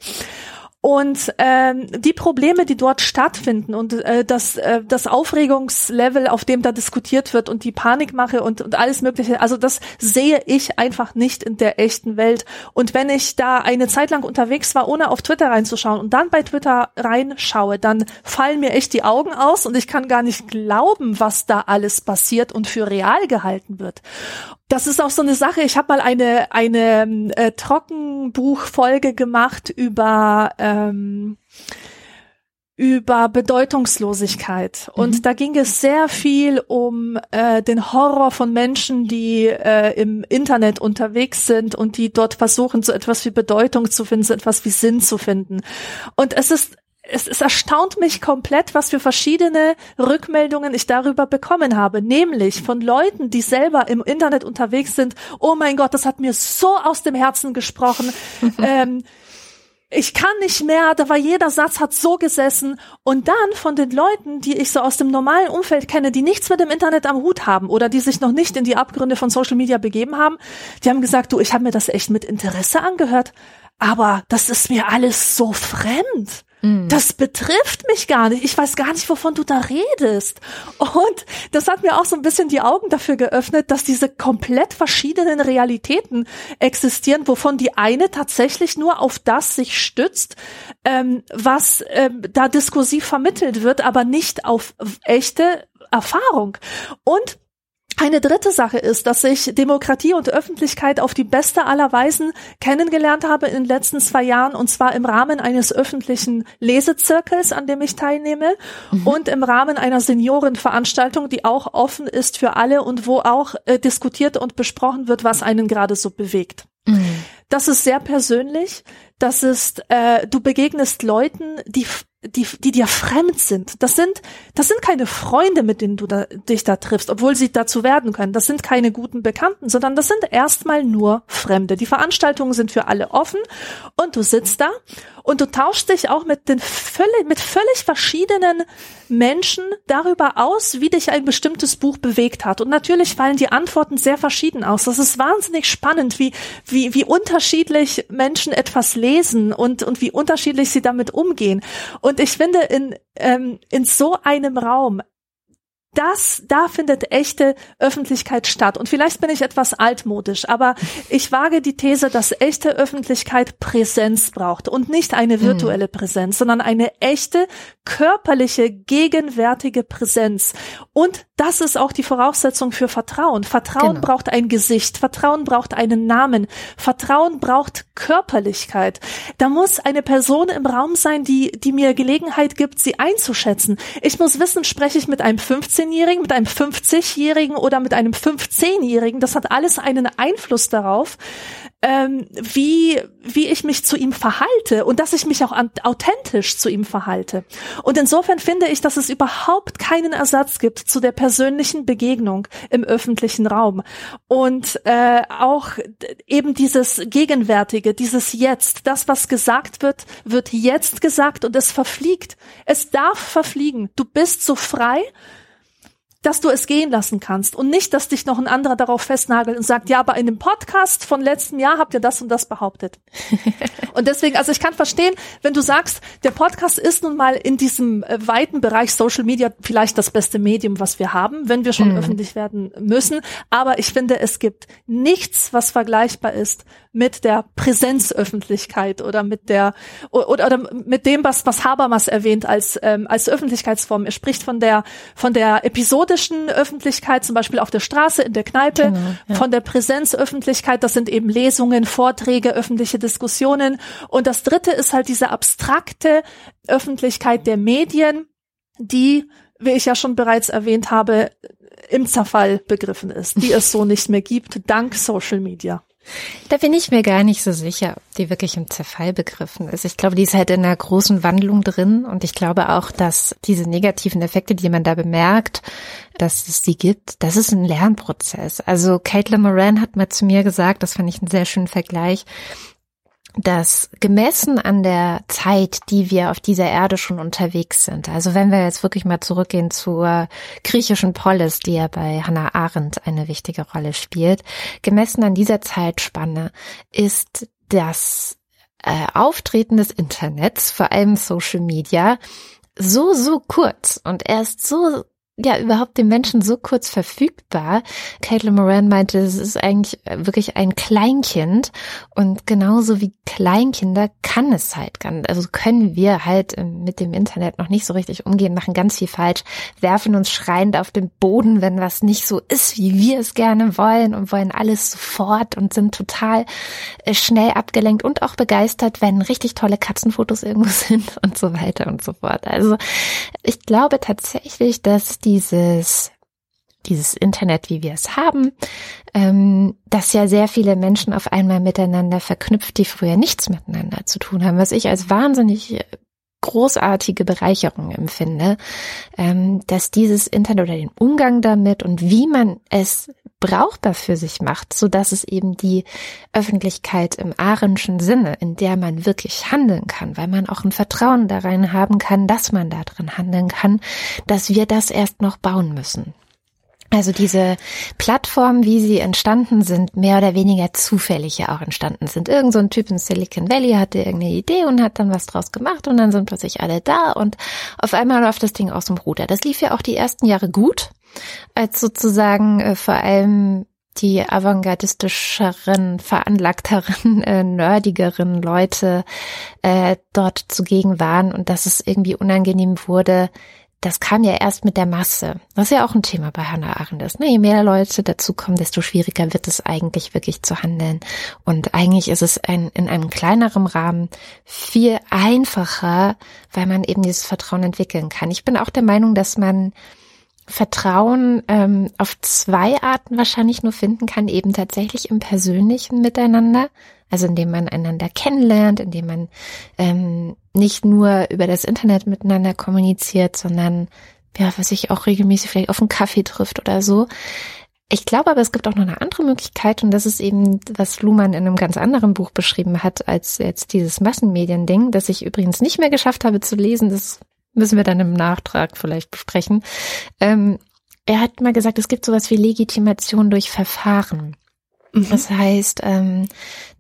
Und ähm, die Probleme, die dort stattfinden und äh, das, äh, das Aufregungslevel, auf dem da diskutiert wird und die Panikmache und, und alles Mögliche, also das sehe ich einfach nicht in der echten Welt. Und wenn ich da eine Zeit lang unterwegs war, ohne auf Twitter reinzuschauen und dann bei Twitter reinschaue, dann fallen mir echt die Augen aus und ich kann gar nicht glauben, was da alles passiert und für real gehalten wird das ist auch so eine Sache. Ich habe mal eine eine äh, Trockenbuchfolge gemacht über ähm, über Bedeutungslosigkeit. Und mhm. da ging es sehr viel um äh, den Horror von Menschen, die äh, im Internet unterwegs sind und die dort versuchen, so etwas wie Bedeutung zu finden, so etwas wie Sinn zu finden. Und es ist es, es erstaunt mich komplett, was für verschiedene Rückmeldungen ich darüber bekommen habe, nämlich von Leuten, die selber im Internet unterwegs sind. Oh mein Gott, das hat mir so aus dem Herzen gesprochen. [laughs] ähm, ich kann nicht mehr, da war jeder Satz hat so gesessen und dann von den Leuten, die ich so aus dem normalen Umfeld kenne, die nichts mit dem Internet am Hut haben oder die sich noch nicht in die Abgründe von Social Media begeben haben, die haben gesagt, du, ich habe mir das echt mit Interesse angehört, aber das ist mir alles so fremd. Mhm. Das betrifft mich gar nicht. Ich weiß gar nicht, wovon du da redest. Und das hat mir auch so ein bisschen die Augen dafür geöffnet, dass diese komplett verschiedenen Realitäten existieren, wovon die eine tatsächlich nur auf das sich stützt, ähm, was ähm, da diskursiv vermittelt wird, aber nicht auf echte Erfahrung. Und eine dritte Sache ist, dass ich Demokratie und Öffentlichkeit auf die beste aller Weisen kennengelernt habe in den letzten zwei Jahren und zwar im Rahmen eines öffentlichen Lesezirkels, an dem ich teilnehme mhm. und im Rahmen einer Seniorenveranstaltung, die auch offen ist für alle und wo auch äh, diskutiert und besprochen wird, was einen gerade so bewegt. Mhm. Das ist sehr persönlich. Das ist, äh, du begegnest Leuten, die die, die dir fremd sind. Das sind, das sind keine Freunde, mit denen du da, dich da triffst, obwohl sie dazu werden können. Das sind keine guten Bekannten, sondern das sind erstmal nur Fremde. Die Veranstaltungen sind für alle offen und du sitzt da und du tauschst dich auch mit den völlig, mit völlig verschiedenen Menschen darüber aus, wie dich ein bestimmtes Buch bewegt hat. Und natürlich fallen die Antworten sehr verschieden aus. Das ist wahnsinnig spannend, wie, wie, wie unterschiedlich Menschen etwas lesen und, und wie unterschiedlich sie damit umgehen. Und ich finde, in, ähm, in so einem Raum das, da findet echte Öffentlichkeit statt. Und vielleicht bin ich etwas altmodisch, aber ich wage die These, dass echte Öffentlichkeit Präsenz braucht und nicht eine hm. virtuelle Präsenz, sondern eine echte körperliche, gegenwärtige Präsenz. Und das ist auch die Voraussetzung für Vertrauen. Vertrauen genau. braucht ein Gesicht, Vertrauen braucht einen Namen, Vertrauen braucht Körperlichkeit. Da muss eine Person im Raum sein, die, die mir Gelegenheit gibt, sie einzuschätzen. Ich muss wissen, spreche ich mit einem 15 15-Jährigen, mit einem 50-Jährigen oder mit einem 15-Jährigen. Das hat alles einen Einfluss darauf, ähm, wie, wie ich mich zu ihm verhalte und dass ich mich auch authentisch zu ihm verhalte. Und insofern finde ich, dass es überhaupt keinen Ersatz gibt zu der persönlichen Begegnung im öffentlichen Raum. Und äh, auch eben dieses Gegenwärtige, dieses Jetzt, das, was gesagt wird, wird jetzt gesagt und es verfliegt. Es darf verfliegen. Du bist so frei dass du es gehen lassen kannst und nicht, dass dich noch ein anderer darauf festnagelt und sagt, ja, aber in dem Podcast von letztem Jahr habt ihr das und das behauptet. [laughs] und deswegen, also ich kann verstehen, wenn du sagst, der Podcast ist nun mal in diesem äh, weiten Bereich Social Media vielleicht das beste Medium, was wir haben, wenn wir schon mhm. öffentlich werden müssen. Aber ich finde, es gibt nichts, was vergleichbar ist mit der Präsenzöffentlichkeit oder mit der oder, oder mit dem, was was Habermas erwähnt als ähm, als Öffentlichkeitsform. Er spricht von der von der episodischen Öffentlichkeit, zum Beispiel auf der Straße, in der Kneipe, genau, ja. von der Präsenzöffentlichkeit. Das sind eben Lesungen, Vorträge, öffentliche Diskussionen. Und das Dritte ist halt diese abstrakte Öffentlichkeit der Medien, die wie ich ja schon bereits erwähnt habe, im Zerfall begriffen ist, die es so nicht mehr gibt, dank Social Media. Da bin ich mir gar nicht so sicher, ob die wirklich im Zerfall begriffen ist. Ich glaube, die ist halt in einer großen Wandlung drin und ich glaube auch, dass diese negativen Effekte, die man da bemerkt, dass es sie gibt, das ist ein Lernprozess. Also Caitlin Moran hat mal zu mir gesagt, das fand ich einen sehr schönen Vergleich, dass gemessen an der Zeit, die wir auf dieser Erde schon unterwegs sind, also wenn wir jetzt wirklich mal zurückgehen zur griechischen Polis, die ja bei Hannah Arendt eine wichtige Rolle spielt, gemessen an dieser Zeitspanne ist das äh, Auftreten des Internets, vor allem Social Media, so, so kurz und erst so ja überhaupt den Menschen so kurz verfügbar. Caitlin Moran meinte, es ist eigentlich wirklich ein Kleinkind und genauso wie Kleinkinder kann es halt, also können wir halt ähm, mit dem Internet noch nicht so richtig umgehen, machen ganz viel falsch, werfen uns schreiend auf den Boden, wenn was nicht so ist, wie wir es gerne wollen und wollen alles sofort und sind total äh, schnell abgelenkt und auch begeistert, wenn richtig tolle Katzenfotos irgendwo [laughs] sind und so weiter und so fort. Also ich glaube tatsächlich, dass dieses dieses Internet, wie wir es haben, ähm, das ja sehr viele Menschen auf einmal miteinander verknüpft, die früher nichts miteinander zu tun haben, was ich als wahnsinnig großartige Bereicherung empfinde, ähm, dass dieses Internet oder den Umgang damit und wie man es brauchbar für sich macht, so dass es eben die Öffentlichkeit im Ahrenschen Sinne, in der man wirklich handeln kann, weil man auch ein Vertrauen darin haben kann, dass man da drin handeln kann, dass wir das erst noch bauen müssen. Also diese Plattformen, wie sie entstanden sind, mehr oder weniger zufällig ja auch entstanden sind. Irgend so ein Typ in Silicon Valley hatte irgendeine Idee und hat dann was draus gemacht und dann sind plötzlich alle da und auf einmal läuft das Ding aus dem Ruder. Das lief ja auch die ersten Jahre gut, als sozusagen äh, vor allem die avantgardistischeren, veranlagteren, [laughs] äh, nerdigeren Leute äh, dort zugegen waren und dass es irgendwie unangenehm wurde, das kam ja erst mit der Masse. Was ja auch ein Thema bei Hannah Arendt ist. Ne? Je mehr Leute dazukommen, desto schwieriger wird es eigentlich wirklich zu handeln. Und eigentlich ist es ein, in einem kleineren Rahmen viel einfacher, weil man eben dieses Vertrauen entwickeln kann. Ich bin auch der Meinung, dass man Vertrauen ähm, auf zwei Arten wahrscheinlich nur finden kann, eben tatsächlich im persönlichen Miteinander, also indem man einander kennenlernt, indem man ähm, nicht nur über das Internet miteinander kommuniziert, sondern ja, was sich auch regelmäßig vielleicht auf einen Kaffee trifft oder so. Ich glaube aber, es gibt auch noch eine andere Möglichkeit und das ist eben, was Luhmann in einem ganz anderen Buch beschrieben hat, als jetzt dieses Massenmedien-Ding, das ich übrigens nicht mehr geschafft habe zu lesen. Das müssen wir dann im Nachtrag vielleicht besprechen. Ähm, er hat mal gesagt, es gibt sowas wie Legitimation durch Verfahren. Mhm. Das heißt, ähm,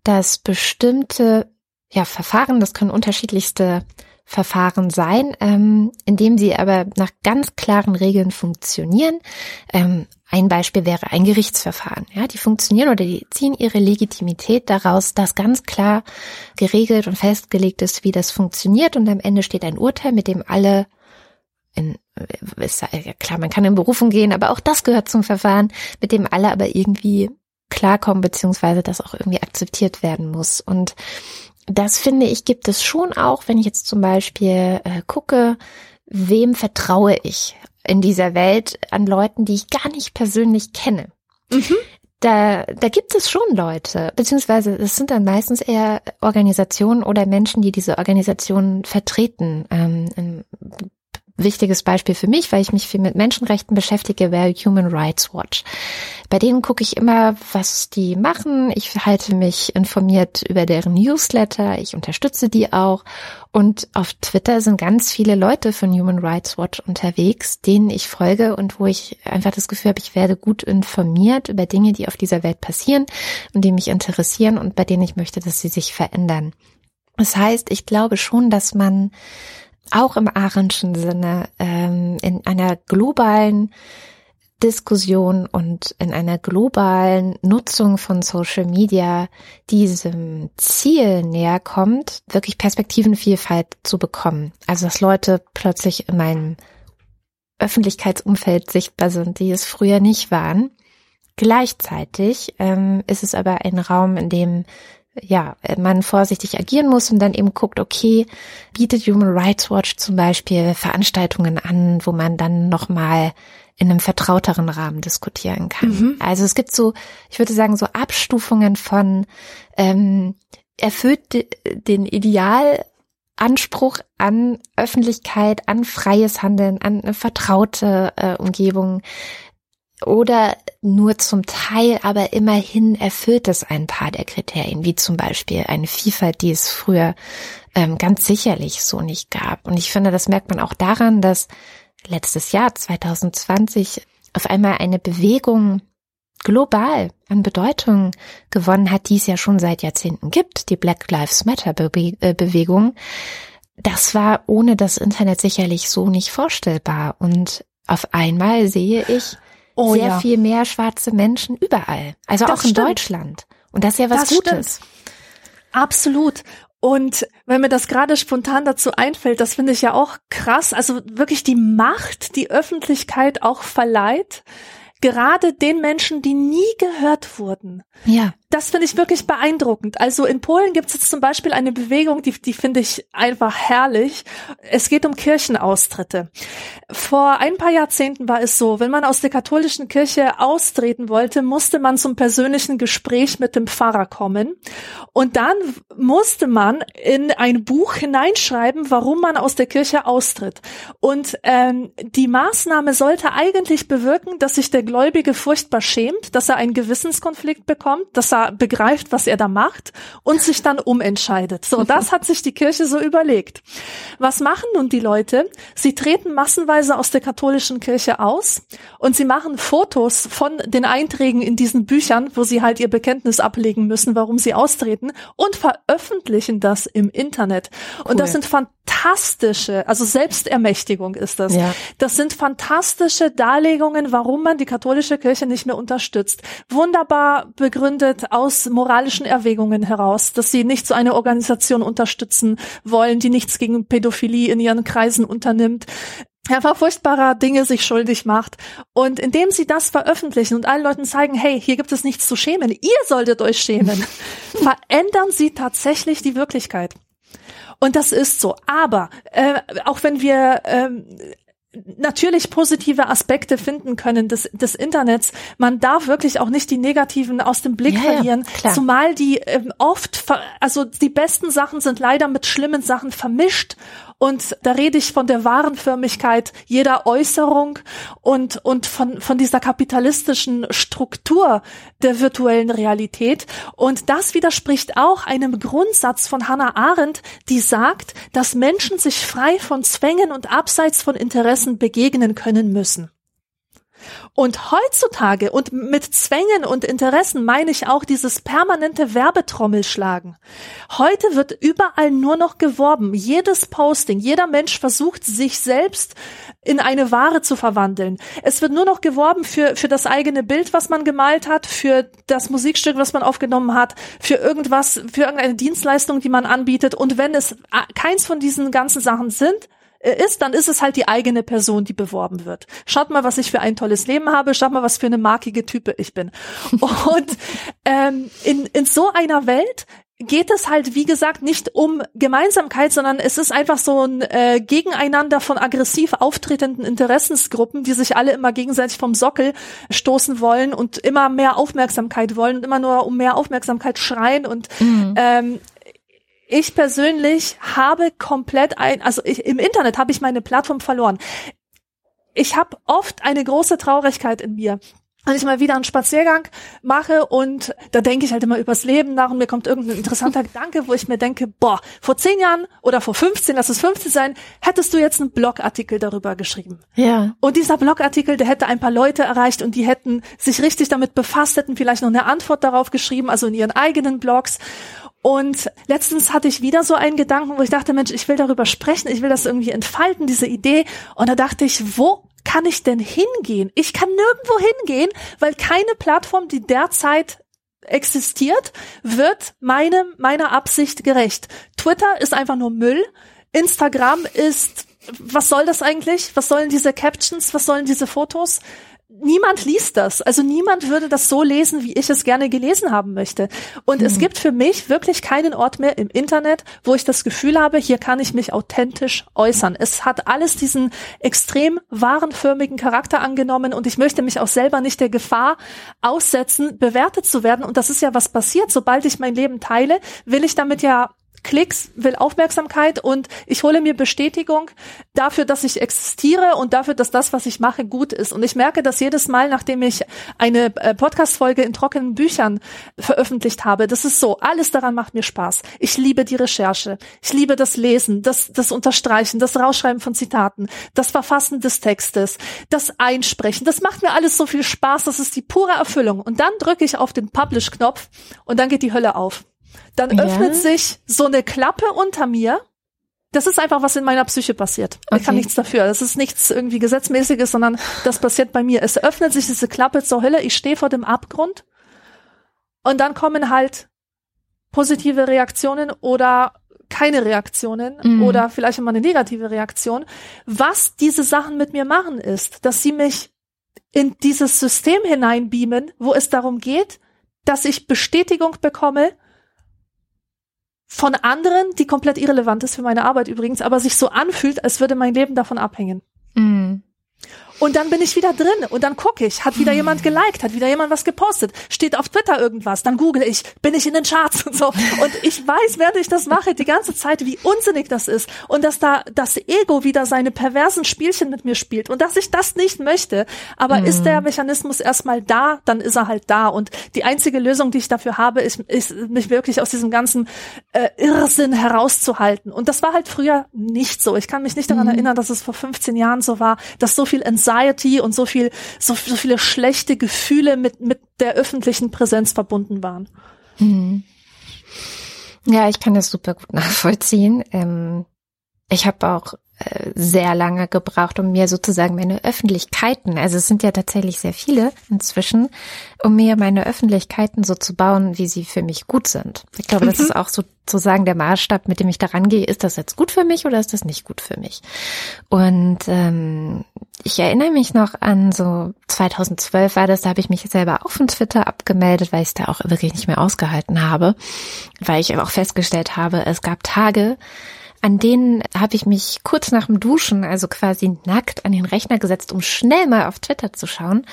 dass bestimmte ja, Verfahren, das können unterschiedlichste Verfahren sein, ähm, indem sie aber nach ganz klaren Regeln funktionieren. Ähm, ein Beispiel wäre ein Gerichtsverfahren. Ja, die funktionieren oder die ziehen ihre Legitimität daraus, dass ganz klar geregelt und festgelegt ist, wie das funktioniert und am Ende steht ein Urteil, mit dem alle in, äh, ist klar, man kann in Berufung gehen, aber auch das gehört zum Verfahren, mit dem alle aber irgendwie klarkommen, beziehungsweise das auch irgendwie akzeptiert werden muss. Und das finde ich, gibt es schon auch, wenn ich jetzt zum Beispiel äh, gucke, wem vertraue ich in dieser Welt an Leuten, die ich gar nicht persönlich kenne. Mhm. da, da gibt es schon Leute, beziehungsweise es sind dann meistens eher Organisationen oder Menschen, die diese Organisationen vertreten. Ähm, wichtiges Beispiel für mich, weil ich mich viel mit Menschenrechten beschäftige, wäre Human Rights Watch. Bei denen gucke ich immer, was die machen. Ich halte mich informiert über deren Newsletter. Ich unterstütze die auch. Und auf Twitter sind ganz viele Leute von Human Rights Watch unterwegs, denen ich folge und wo ich einfach das Gefühl habe, ich werde gut informiert über Dinge, die auf dieser Welt passieren und die mich interessieren und bei denen ich möchte, dass sie sich verändern. Das heißt, ich glaube schon, dass man auch im Arendtschen Sinne ähm, in einer globalen Diskussion und in einer globalen Nutzung von Social Media diesem Ziel näher kommt, wirklich Perspektivenvielfalt zu bekommen. Also dass Leute plötzlich in meinem Öffentlichkeitsumfeld sichtbar sind, die es früher nicht waren. Gleichzeitig ähm, ist es aber ein Raum, in dem ja, man vorsichtig agieren muss und dann eben guckt, okay, bietet Human Rights Watch zum Beispiel Veranstaltungen an, wo man dann nochmal in einem vertrauteren Rahmen diskutieren kann. Mhm. Also es gibt so, ich würde sagen, so Abstufungen von ähm, erfüllt den Idealanspruch an Öffentlichkeit, an freies Handeln, an eine vertraute äh, Umgebung, oder nur zum Teil, aber immerhin erfüllt es ein paar der Kriterien, wie zum Beispiel eine Vielfalt, die es früher ähm, ganz sicherlich so nicht gab. Und ich finde, das merkt man auch daran, dass letztes Jahr 2020 auf einmal eine Bewegung global an Bedeutung gewonnen hat, die es ja schon seit Jahrzehnten gibt, die Black Lives Matter äh, Bewegung. Das war ohne das Internet sicherlich so nicht vorstellbar. Und auf einmal sehe ich, oh, sehr ja. viel mehr schwarze Menschen überall. Also das auch in stimmt. Deutschland. Und das ist ja was das Gutes. Stimmt. Absolut. Und wenn mir das gerade spontan dazu einfällt, das finde ich ja auch krass. Also wirklich die Macht, die Öffentlichkeit auch verleiht, gerade den Menschen, die nie gehört wurden. Ja. Das finde ich wirklich beeindruckend. Also in Polen gibt es jetzt zum Beispiel eine Bewegung, die, die finde ich einfach herrlich. Es geht um Kirchenaustritte. Vor ein paar Jahrzehnten war es so, wenn man aus der katholischen Kirche austreten wollte, musste man zum persönlichen Gespräch mit dem Pfarrer kommen. Und dann musste man in ein Buch hineinschreiben, warum man aus der Kirche austritt. Und ähm, die Maßnahme sollte eigentlich bewirken, dass sich der Gläubige furchtbar schämt, dass er einen Gewissenskonflikt bekommt, dass er begreift, was er da macht und sich dann umentscheidet. So, das hat sich die Kirche so überlegt. Was machen nun die Leute? Sie treten massenweise aus der katholischen Kirche aus und sie machen Fotos von den Einträgen in diesen Büchern, wo sie halt ihr Bekenntnis ablegen müssen, warum sie austreten und veröffentlichen das im Internet. Cool. Und das sind fantastische, also Selbstermächtigung ist das. Ja. Das sind fantastische Darlegungen, warum man die katholische Kirche nicht mehr unterstützt. Wunderbar begründet aus moralischen Erwägungen heraus, dass sie nicht so eine Organisation unterstützen wollen, die nichts gegen Pädophilie in ihren Kreisen unternimmt einfach furchtbarer Dinge sich schuldig macht. Und indem sie das veröffentlichen und allen Leuten zeigen, hey, hier gibt es nichts zu schämen, ihr solltet euch schämen, [laughs] verändern sie tatsächlich die Wirklichkeit. Und das ist so. Aber äh, auch wenn wir ähm, natürlich positive Aspekte finden können des, des Internets. Man darf wirklich auch nicht die negativen aus dem Blick ja, verlieren, ja, zumal die ähm, oft, also die besten Sachen sind leider mit schlimmen Sachen vermischt und da rede ich von der Warenförmigkeit jeder Äußerung und, und von, von dieser kapitalistischen Struktur der virtuellen Realität. Und das widerspricht auch einem Grundsatz von Hannah Arendt, die sagt, dass Menschen sich frei von Zwängen und abseits von Interessen begegnen können müssen. Und heutzutage und mit Zwängen und Interessen meine ich auch dieses permanente Werbetrommelschlagen. Heute wird überall nur noch geworben. Jedes Posting, jeder Mensch versucht sich selbst in eine Ware zu verwandeln. Es wird nur noch geworben für, für das eigene Bild, was man gemalt hat, für das Musikstück, was man aufgenommen hat, für irgendwas, für irgendeine Dienstleistung, die man anbietet. Und wenn es keins von diesen ganzen Sachen sind, äh, ist, dann ist es halt die eigene Person, die beworben wird. Schaut mal, was ich für ein tolles Leben habe, schaut mal, was für eine markige Type ich bin. [laughs] Und ähm, in, in so einer Welt geht es halt, wie gesagt, nicht um Gemeinsamkeit, sondern es ist einfach so ein äh, Gegeneinander von aggressiv auftretenden Interessensgruppen, die sich alle immer gegenseitig vom Sockel stoßen wollen und immer mehr Aufmerksamkeit wollen und immer nur um mehr Aufmerksamkeit schreien. Und mhm. ähm, ich persönlich habe komplett ein, also ich, im Internet habe ich meine Plattform verloren. Ich habe oft eine große Traurigkeit in mir wenn ich mal wieder einen Spaziergang mache und da denke ich halt immer übers Leben nach und mir kommt irgendein interessanter [laughs] Gedanke, wo ich mir denke, boah, vor zehn Jahren oder vor 15, lass es 15 sein, hättest du jetzt einen Blogartikel darüber geschrieben. Ja. Und dieser Blogartikel, der hätte ein paar Leute erreicht und die hätten sich richtig damit befasst, hätten vielleicht noch eine Antwort darauf geschrieben, also in ihren eigenen Blogs. Und letztens hatte ich wieder so einen Gedanken, wo ich dachte, Mensch, ich will darüber sprechen, ich will das irgendwie entfalten, diese Idee. Und da dachte ich, wo kann ich denn hingehen? Ich kann nirgendwo hingehen, weil keine Plattform, die derzeit existiert, wird meinem, meiner Absicht gerecht. Twitter ist einfach nur Müll. Instagram ist, was soll das eigentlich? Was sollen diese Captions? Was sollen diese Fotos? Niemand liest das. Also niemand würde das so lesen, wie ich es gerne gelesen haben möchte. Und mhm. es gibt für mich wirklich keinen Ort mehr im Internet, wo ich das Gefühl habe, hier kann ich mich authentisch äußern. Es hat alles diesen extrem warenförmigen Charakter angenommen und ich möchte mich auch selber nicht der Gefahr aussetzen, bewertet zu werden. Und das ist ja was passiert. Sobald ich mein Leben teile, will ich damit ja Klicks, will Aufmerksamkeit und ich hole mir Bestätigung dafür, dass ich existiere und dafür, dass das, was ich mache, gut ist. Und ich merke das jedes Mal, nachdem ich eine äh, Podcast-Folge in trockenen Büchern veröffentlicht habe. Das ist so. Alles daran macht mir Spaß. Ich liebe die Recherche. Ich liebe das Lesen, das, das Unterstreichen, das Rausschreiben von Zitaten, das Verfassen des Textes, das Einsprechen. Das macht mir alles so viel Spaß. Das ist die pure Erfüllung. Und dann drücke ich auf den Publish-Knopf und dann geht die Hölle auf. Dann ja. öffnet sich so eine Klappe unter mir. Das ist einfach, was in meiner Psyche passiert. Okay. Ich kann nichts dafür. Das ist nichts irgendwie Gesetzmäßiges, sondern das passiert bei mir. Es öffnet sich diese Klappe zur Hölle. Ich stehe vor dem Abgrund. Und dann kommen halt positive Reaktionen oder keine Reaktionen mm. oder vielleicht immer eine negative Reaktion. Was diese Sachen mit mir machen ist, dass sie mich in dieses System hineinbeamen, wo es darum geht, dass ich Bestätigung bekomme, von anderen, die komplett irrelevant ist für meine Arbeit übrigens, aber sich so anfühlt, als würde mein Leben davon abhängen. Mm. Und dann bin ich wieder drin und dann gucke ich, hat wieder jemand geliked, hat wieder jemand was gepostet, steht auf Twitter irgendwas, dann google ich, bin ich in den Charts [laughs] und so. Und ich weiß, während ich das mache, die ganze Zeit, wie unsinnig das ist und dass da das Ego wieder seine perversen Spielchen mit mir spielt und dass ich das nicht möchte. Aber mhm. ist der Mechanismus erstmal da, dann ist er halt da. Und die einzige Lösung, die ich dafür habe, ist, ist mich wirklich aus diesem ganzen äh, Irrsinn herauszuhalten. Und das war halt früher nicht so. Ich kann mich nicht daran mhm. erinnern, dass es vor 15 Jahren so war, dass so viel Entsetzung Anxiety und so viel, so, so viele schlechte Gefühle mit, mit der öffentlichen Präsenz verbunden waren. Mhm. Ja, ich kann das super gut nachvollziehen. Ähm, ich habe auch sehr lange gebraucht, um mir sozusagen meine Öffentlichkeiten, also es sind ja tatsächlich sehr viele inzwischen, um mir meine Öffentlichkeiten so zu bauen, wie sie für mich gut sind. Ich glaube, mhm. das ist auch sozusagen der Maßstab, mit dem ich daran gehe. Ist das jetzt gut für mich oder ist das nicht gut für mich? Und ähm, ich erinnere mich noch an so 2012 war das, da habe ich mich selber auf von Twitter abgemeldet, weil ich es da auch wirklich nicht mehr ausgehalten habe, weil ich auch festgestellt habe, es gab Tage, an denen habe ich mich kurz nach dem Duschen, also quasi nackt, an den Rechner gesetzt, um schnell mal auf Twitter zu schauen.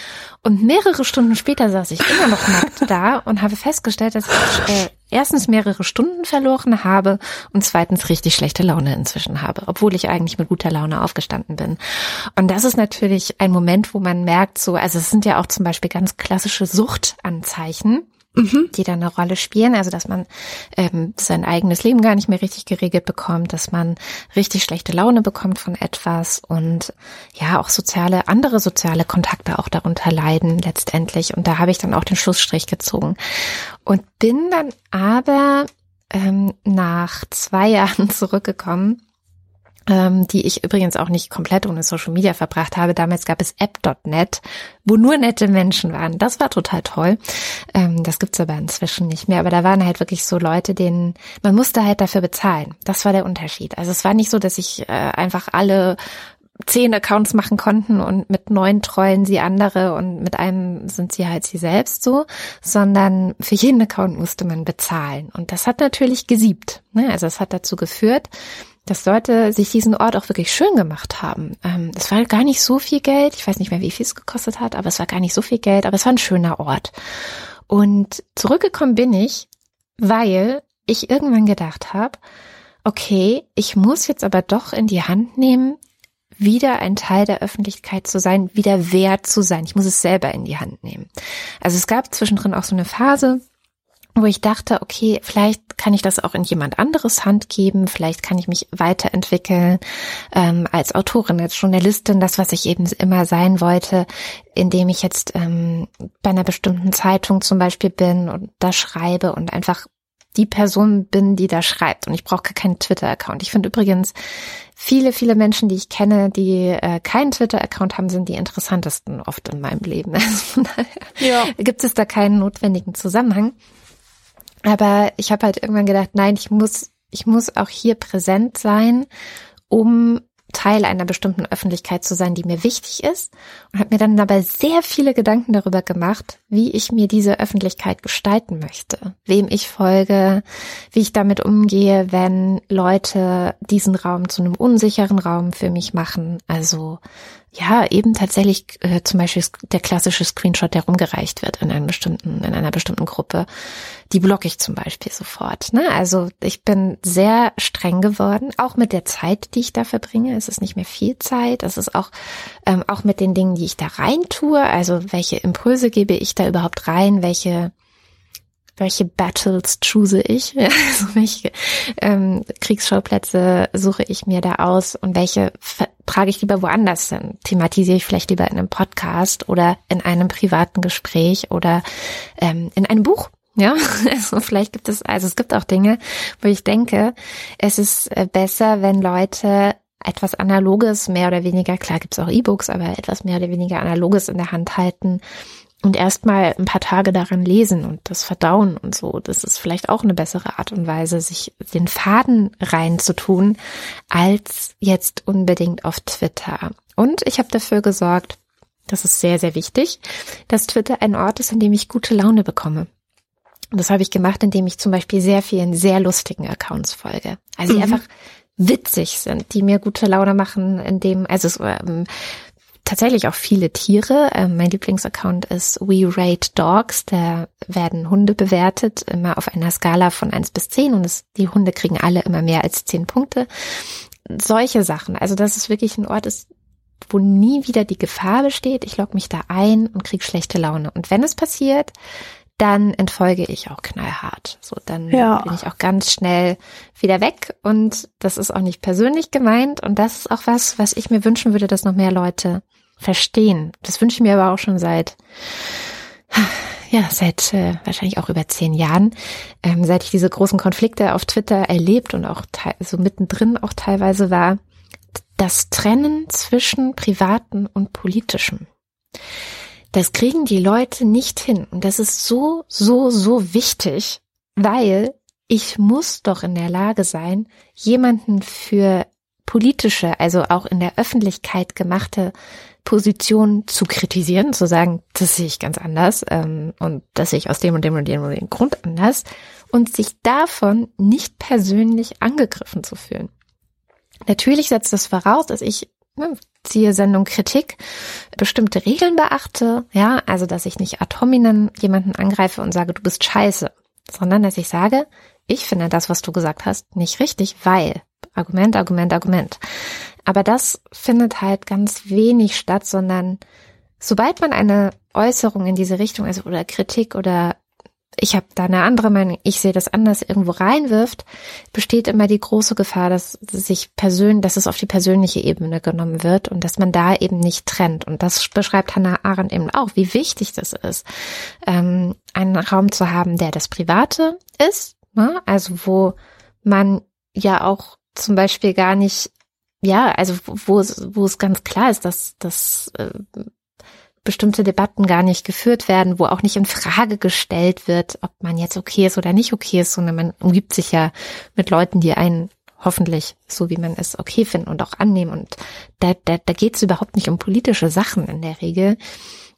Und mehrere Stunden später saß ich immer noch nackt da und habe festgestellt, dass ich äh, erstens mehrere Stunden verloren habe und zweitens richtig schlechte Laune inzwischen habe, obwohl ich eigentlich mit guter Laune aufgestanden bin. Und das ist natürlich ein Moment, wo man merkt, so, also es sind ja auch zum Beispiel ganz klassische Suchtanzeichen mhm. die da eine Rolle spielen. Also dass man ähm, sein eigenes Leben gar nicht mehr richtig geregelt bekommt, dass man richtig schlechte Laune bekommt von etwas und ja auch soziale, andere soziale Kontakte auch darunter leiden letztendlich. Und da habe ich dann auch den Schlussstrich gezogen und bin dann aber ähm, nach zwei [laughs] Jahren zurückgekommen ähm, die ich übrigens auch nicht komplett ohne Social Media verbracht habe. Damals gab es app.net, wo nur nette Menschen waren. Das war total toll. Ähm, das gibt's aber inzwischen nicht mehr. Aber da waren halt wirklich so Leute, denen man musste halt dafür bezahlen. Das war der Unterschied. Also es war nicht so, dass ich äh, einfach alle zehn Accounts machen konnten und mit neun treuen sie andere und mit einem sind sie halt sie selbst so, sondern für jeden Account musste man bezahlen. Und das hat natürlich gesiebt. Ne? Also es hat dazu geführt, dass Leute sich diesen Ort auch wirklich schön gemacht haben. Ähm, es war gar nicht so viel Geld. Ich weiß nicht mehr, wie viel es gekostet hat, aber es war gar nicht so viel Geld, aber es war ein schöner Ort. Und zurückgekommen bin ich, weil ich irgendwann gedacht habe, okay, ich muss jetzt aber doch in die Hand nehmen, wieder ein Teil der Öffentlichkeit zu sein, wieder wert zu sein. Ich muss es selber in die Hand nehmen. Also es gab zwischendrin auch so eine Phase, wo ich dachte, okay, vielleicht kann ich das auch in jemand anderes Hand geben, vielleicht kann ich mich weiterentwickeln ähm, als Autorin, als Journalistin, das, was ich eben immer sein wollte, indem ich jetzt ähm, bei einer bestimmten Zeitung zum Beispiel bin und da schreibe und einfach die Person bin, die da schreibt. Und ich brauche keinen Twitter-Account. Ich finde übrigens, viele, viele Menschen, die ich kenne, die äh, keinen Twitter-Account haben, sind die interessantesten oft in meinem Leben. [laughs] Also von daher ja. gibt es da keinen notwendigen Zusammenhang. Aber ich habe halt irgendwann gedacht, nein, ich muss, ich muss auch hier präsent sein, um Teil einer bestimmten Öffentlichkeit zu sein, die mir wichtig ist und habe mir dann dabei sehr viele Gedanken darüber gemacht, wie ich mir diese Öffentlichkeit gestalten möchte, wem ich folge, wie ich damit umgehe, wenn Leute diesen Raum zu einem unsicheren Raum für mich machen. Also ja, eben tatsächlich äh, zum Beispiel der klassische Screenshot, der rumgereicht wird in einem bestimmten, in einer bestimmten Gruppe, die blocke ich zum Beispiel sofort. Ne? Also ich bin sehr streng geworden, auch mit der Zeit, die ich da verbringe. Es ist nicht mehr viel Zeit. Es ist auch ähm, auch mit den Dingen, die ich da rein tue. Also welche Impulse gebe ich da überhaupt rein? Welche welche Battles choose ich, [laughs] also welche ähm, Kriegsschauplätze suche ich mir da aus und welche trage ich lieber woanders hin? Thematisiere ich vielleicht lieber in einem Podcast oder in einem privaten Gespräch oder ähm, in einem Buch? Ja, [laughs] also vielleicht gibt es, also es gibt auch Dinge, wo ich denke, es ist äh, besser, wenn Leute etwas Analoges, mehr oder weniger, klar gibt es auch E-Books, aber etwas mehr oder weniger Analoges in der Hand halten und erstmal ein paar Tage daran lesen und das verdauen und so. Das ist vielleicht auch eine bessere Art und Weise, sich den Faden reinzutun, als jetzt unbedingt auf Twitter. Und ich habe dafür gesorgt, das ist sehr, sehr wichtig, dass Twitter ein Ort ist, an dem ich gute Laune bekomme. Und das habe ich gemacht, indem ich zum Beispiel sehr vielen sehr lustigen Accounts folge. Also die mhm. einfach witzig sind, die mir gute Laune machen, indem, also es, ähm, tatsächlich auch viele Tiere. Ähm, mein Lieblingsaccount ist We Rate Dogs. Da werden Hunde bewertet, immer auf einer Skala von eins bis zehn und es, die Hunde kriegen alle immer mehr als zehn Punkte. Solche Sachen. Also dass es wirklich ein Ort ist, wo nie wieder die Gefahr besteht. Ich logge mich da ein und kriege schlechte Laune. Und wenn es passiert, dann entfolge ich auch knallhart. So, dann ja. bin ich auch ganz schnell wieder weg und das ist auch nicht persönlich gemeint und das ist auch was, was ich mir wünschen würde, dass noch mehr Leute verstehen. Das wünsche ich mir aber auch schon seit, ja, seit äh, wahrscheinlich auch über zehn Jahren, ähm, seit ich diese großen Konflikte auf Twitter erlebt und auch so mittendrin auch teilweise war, das Trennen zwischen Privaten und Politischem. Das kriegen die Leute nicht hin. Und das ist so, so, so wichtig, weil ich muss doch in der Lage sein, jemanden für politische, also auch in der Öffentlichkeit gemachte Position zu kritisieren, zu sagen, das sehe ich ganz anders ähm, und das sehe ich aus dem und dem und dem und dem Grund anders und sich davon nicht persönlich angegriffen zu fühlen. Natürlich setzt das voraus, dass ich ne, ziehe Sendung Kritik bestimmte Regeln beachte, ja, also dass ich nicht ad hominem jemanden angreife und sage, du bist scheiße, sondern dass ich sage, ich finde das, was du gesagt hast, nicht richtig, weil Argument, Argument, Argument. Aber das findet halt ganz wenig statt, sondern sobald man eine Äußerung in diese Richtung, also oder Kritik oder ich habe da eine andere Meinung, ich sehe das anders, irgendwo reinwirft, besteht immer die große Gefahr, dass sich persönlich, dass es auf die persönliche Ebene genommen wird und dass man da eben nicht trennt. Und das beschreibt Hannah Arendt eben auch, wie wichtig das ist, ähm, einen Raum zu haben, der das Private ist, ne? also wo man ja auch zum Beispiel gar nicht ja, also wo es, wo es ganz klar ist, dass, dass äh, bestimmte Debatten gar nicht geführt werden, wo auch nicht in Frage gestellt wird, ob man jetzt okay ist oder nicht okay ist, sondern man umgibt sich ja mit Leuten, die einen hoffentlich so, wie man es okay finden und auch annehmen. Und da, da, da geht es überhaupt nicht um politische Sachen in der Regel.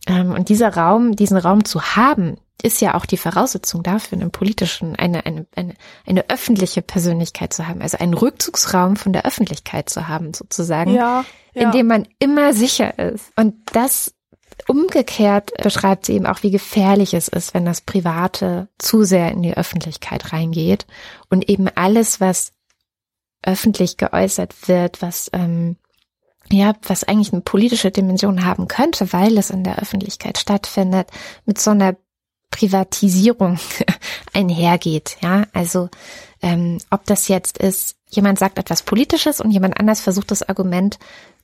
Ähm, und dieser Raum, diesen Raum zu haben, ist ja auch die Voraussetzung dafür, einen politischen, eine, eine, eine, eine öffentliche Persönlichkeit zu haben, also einen Rückzugsraum von der Öffentlichkeit zu haben, sozusagen, ja, ja. in dem man immer sicher ist. Und das umgekehrt beschreibt sie eben auch, wie gefährlich es ist, wenn das Private zu sehr in die Öffentlichkeit reingeht und eben alles, was öffentlich geäußert wird, was ähm, ja, was eigentlich eine politische Dimension haben könnte, weil es in der Öffentlichkeit stattfindet, mit so einer Privatisierung [laughs] einhergeht. Ja, also ähm, ob das jetzt ist, jemand sagt etwas Politisches und jemand anders versucht das Argument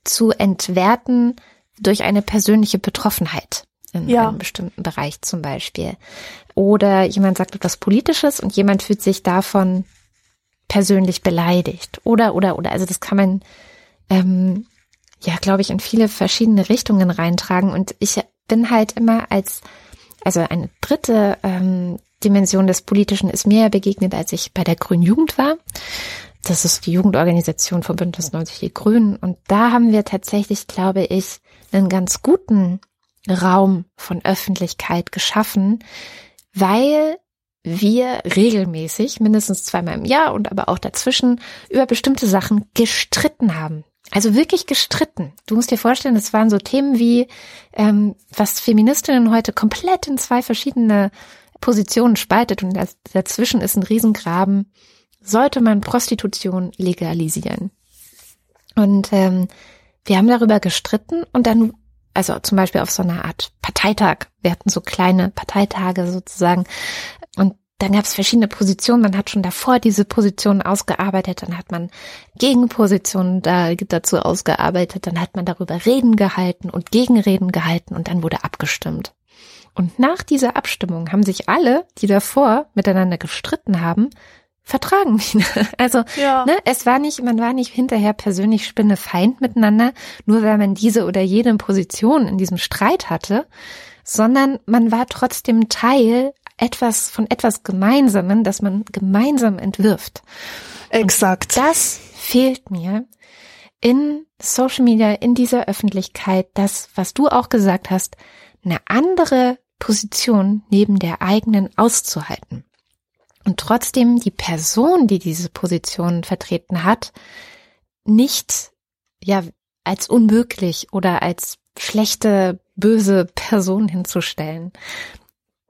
zu entwerten durch eine persönliche Betroffenheit in ja. einem bestimmten Bereich zum Beispiel. Oder jemand sagt etwas Politisches und jemand fühlt sich davon persönlich beleidigt. Oder, oder, oder. Also das kann man, ähm, ja, glaube ich, in viele verschiedene Richtungen reintragen. Und ich bin halt immer als, also eine dritte ähm, Dimension des Politischen ist mir begegnet, als ich bei der Grünen Jugend war. Das ist die Jugendorganisation von Bündnis 90 Die Grünen. Und da haben wir tatsächlich, glaube ich, einen ganz guten Raum von Öffentlichkeit geschaffen, weil wir regelmäßig, mindestens zweimal im Jahr und aber auch dazwischen, über bestimmte Sachen gestritten haben. Also wirklich gestritten. Du musst dir vorstellen, es waren so Themen wie, ähm, was Feministinnen heute komplett in zwei verschiedene Positionen spaltet und dazwischen ist ein Riesengraben. Sollte man Prostitution legalisieren? Und ähm, wir haben darüber gestritten und dann, also zum Beispiel auf so einer Art Parteitag, wir hatten so kleine Parteitage sozusagen dann gab es verschiedene Positionen. Man hat schon davor diese Positionen ausgearbeitet, dann hat man Gegenpositionen da, dazu ausgearbeitet, dann hat man darüber Reden gehalten und Gegenreden gehalten und dann wurde abgestimmt. Und nach dieser Abstimmung haben sich alle, die davor miteinander gestritten haben, vertragen wieder. [laughs] Also, ja. ne, es war nicht, man war nicht hinterher persönlich spinnefeind miteinander, nur weil man diese oder jene Position in diesem Streit hatte, sondern man war trotzdem Teil etwas von etwas Gemeinsamen, das man gemeinsam entwirft. Exakt. Und das fehlt mir in Social Media, in dieser Öffentlichkeit, das, was du auch gesagt hast, eine andere Position neben der eigenen auszuhalten und trotzdem die Person, die diese Position vertreten hat, nicht ja als unmöglich oder als schlechte, böse Person hinzustellen.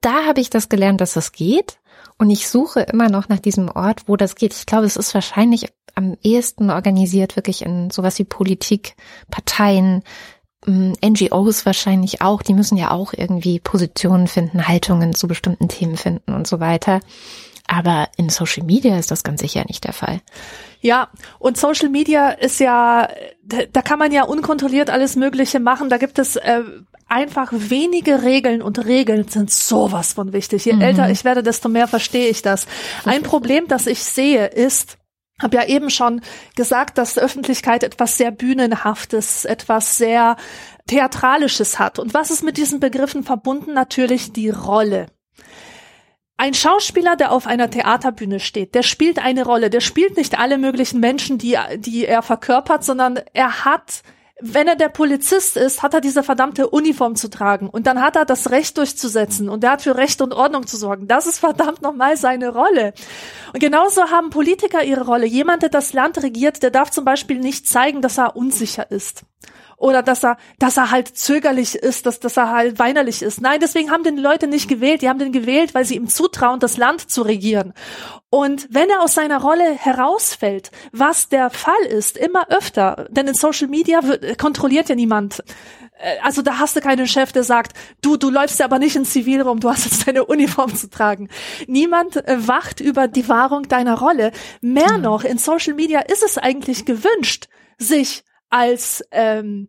Da habe ich das gelernt, dass das geht. Und ich suche immer noch nach diesem Ort, wo das geht. Ich glaube, es ist wahrscheinlich am ehesten organisiert, wirklich in sowas wie Politik, Parteien, mm, NGOs wahrscheinlich auch. Die müssen ja auch irgendwie Positionen finden, Haltungen zu bestimmten Themen finden und so weiter. Aber in Social Media ist das ganz sicher nicht der Fall. Ja, und Social Media ist ja, da kann man ja unkontrolliert alles Mögliche machen. Da gibt es äh, einfach wenige Regeln und Regeln sind sowas von wichtig. Je mhm. älter ich werde, desto mehr verstehe ich das. Ein Problem, das ich sehe, ist, habe ja eben schon gesagt, dass Öffentlichkeit etwas sehr Bühnenhaftes, etwas sehr Theatralisches hat. Und was ist mit diesen Begriffen verbunden? Natürlich die Rolle. Ein Schauspieler, der auf einer Theaterbühne steht, der spielt eine Rolle, der spielt nicht alle möglichen Menschen, die, die er verkörpert, sondern er hat wenn er der Polizist ist, hat er diese verdammte Uniform zu tragen und dann hat er das Recht durchzusetzen und er hat für Recht und Ordnung zu sorgen. Das ist verdammt nochmal seine Rolle. Und genauso haben Politiker ihre Rolle. Jemand, der das Land regiert, der darf zum Beispiel nicht zeigen, dass er unsicher ist oder dass er, dass er halt zögerlich ist, dass, dass er halt weinerlich ist. Nein, deswegen haben den Leute nicht gewählt. Die haben den gewählt, weil sie ihm zutrauen, das Land zu regieren. Und wenn er aus seiner Rolle herausfällt, was der Fall ist, immer öfter, denn in Social Media wird, kontrolliert ja niemand äh, also da hast du keinen Chef, der sagt, du, du läufst ja aber nicht in Zivil rum, du hast jetzt deine Uniform zu tragen. Niemand äh, wacht über die Wahrung deiner Rolle. Mehr mhm. noch, in Social Media ist es eigentlich gewünscht, sich als ähm,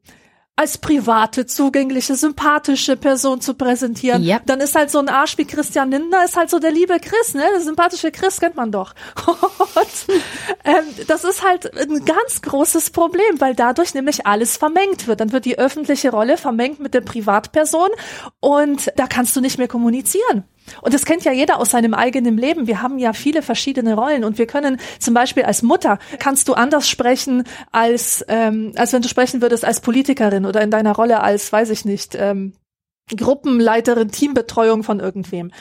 als private, zugängliche, sympathische Person zu präsentieren. Ja. Dann ist halt so ein Arsch wie Christian Lindner, ist halt so der liebe Chris, ne? Der sympathische Chris kennt man doch. [laughs] Und ähm, das ist halt ein ganz großes Problem, weil dadurch nämlich alles vermengt wird. Dann wird die öffentliche Rolle vermengt mit der Privatperson und da kannst du nicht mehr kommunizieren. Und das kennt ja jeder aus seinem eigenen Leben. Wir haben ja viele verschiedene Rollen und wir können zum Beispiel als Mutter kannst du anders sprechen als ähm, als wenn du sprechen würdest als Politikerin oder in deiner Rolle als weiß ich nicht ähm, Gruppenleiterin, Teambetreuung von irgendwem.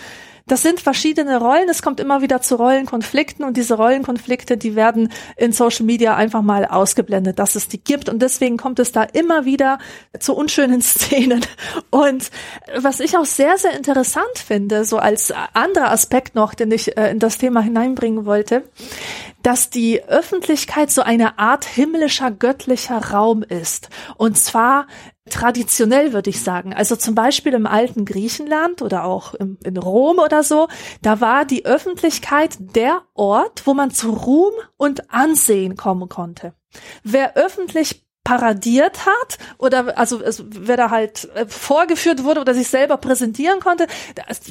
Das sind verschiedene Rollen. Es kommt immer wieder zu Rollenkonflikten und diese Rollenkonflikte, die werden in Social Media einfach mal ausgeblendet, dass es die gibt. Und deswegen kommt es da immer wieder zu unschönen [laughs] Szenen. Und was ich auch sehr, sehr interessant finde, so als anderer Aspekt noch, den ich äh, in das Thema hineinbringen wollte, dass die Öffentlichkeit so eine Art himmlischer, göttlicher Raum ist. Und zwar traditionell, würde ich sagen. Also zum Beispiel im alten Griechenland oder auch im, in Rom oder so, da war die Öffentlichkeit der Ort, wo man zu Ruhm und Ansehen kommen konnte. Wer öffentlich paradiert hat oder also wer da halt äh, vorgeführt wurde oder sich selber präsentieren konnte.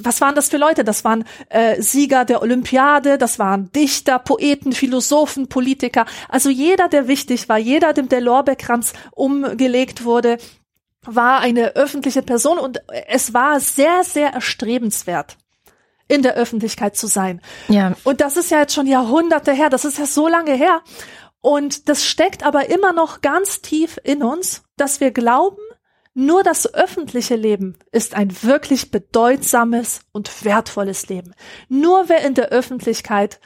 Was waren das für Leute? Das waren äh, Sieger der Olympiade, das waren Dichter, Poeten, Philosophen, Politiker. Also jeder, der wichtig war, jeder, dem der Lorbeerkranz umgelegt wurde, war eine öffentliche Person und es war sehr, sehr erstrebenswert in der Öffentlichkeit zu sein. Ja. Und das ist ja jetzt schon Jahrhunderte her, das ist ja so lange her. Und das steckt aber immer noch ganz tief in uns, dass wir glauben, nur das öffentliche Leben ist ein wirklich bedeutsames und wertvolles Leben. Nur wer in der Öffentlichkeit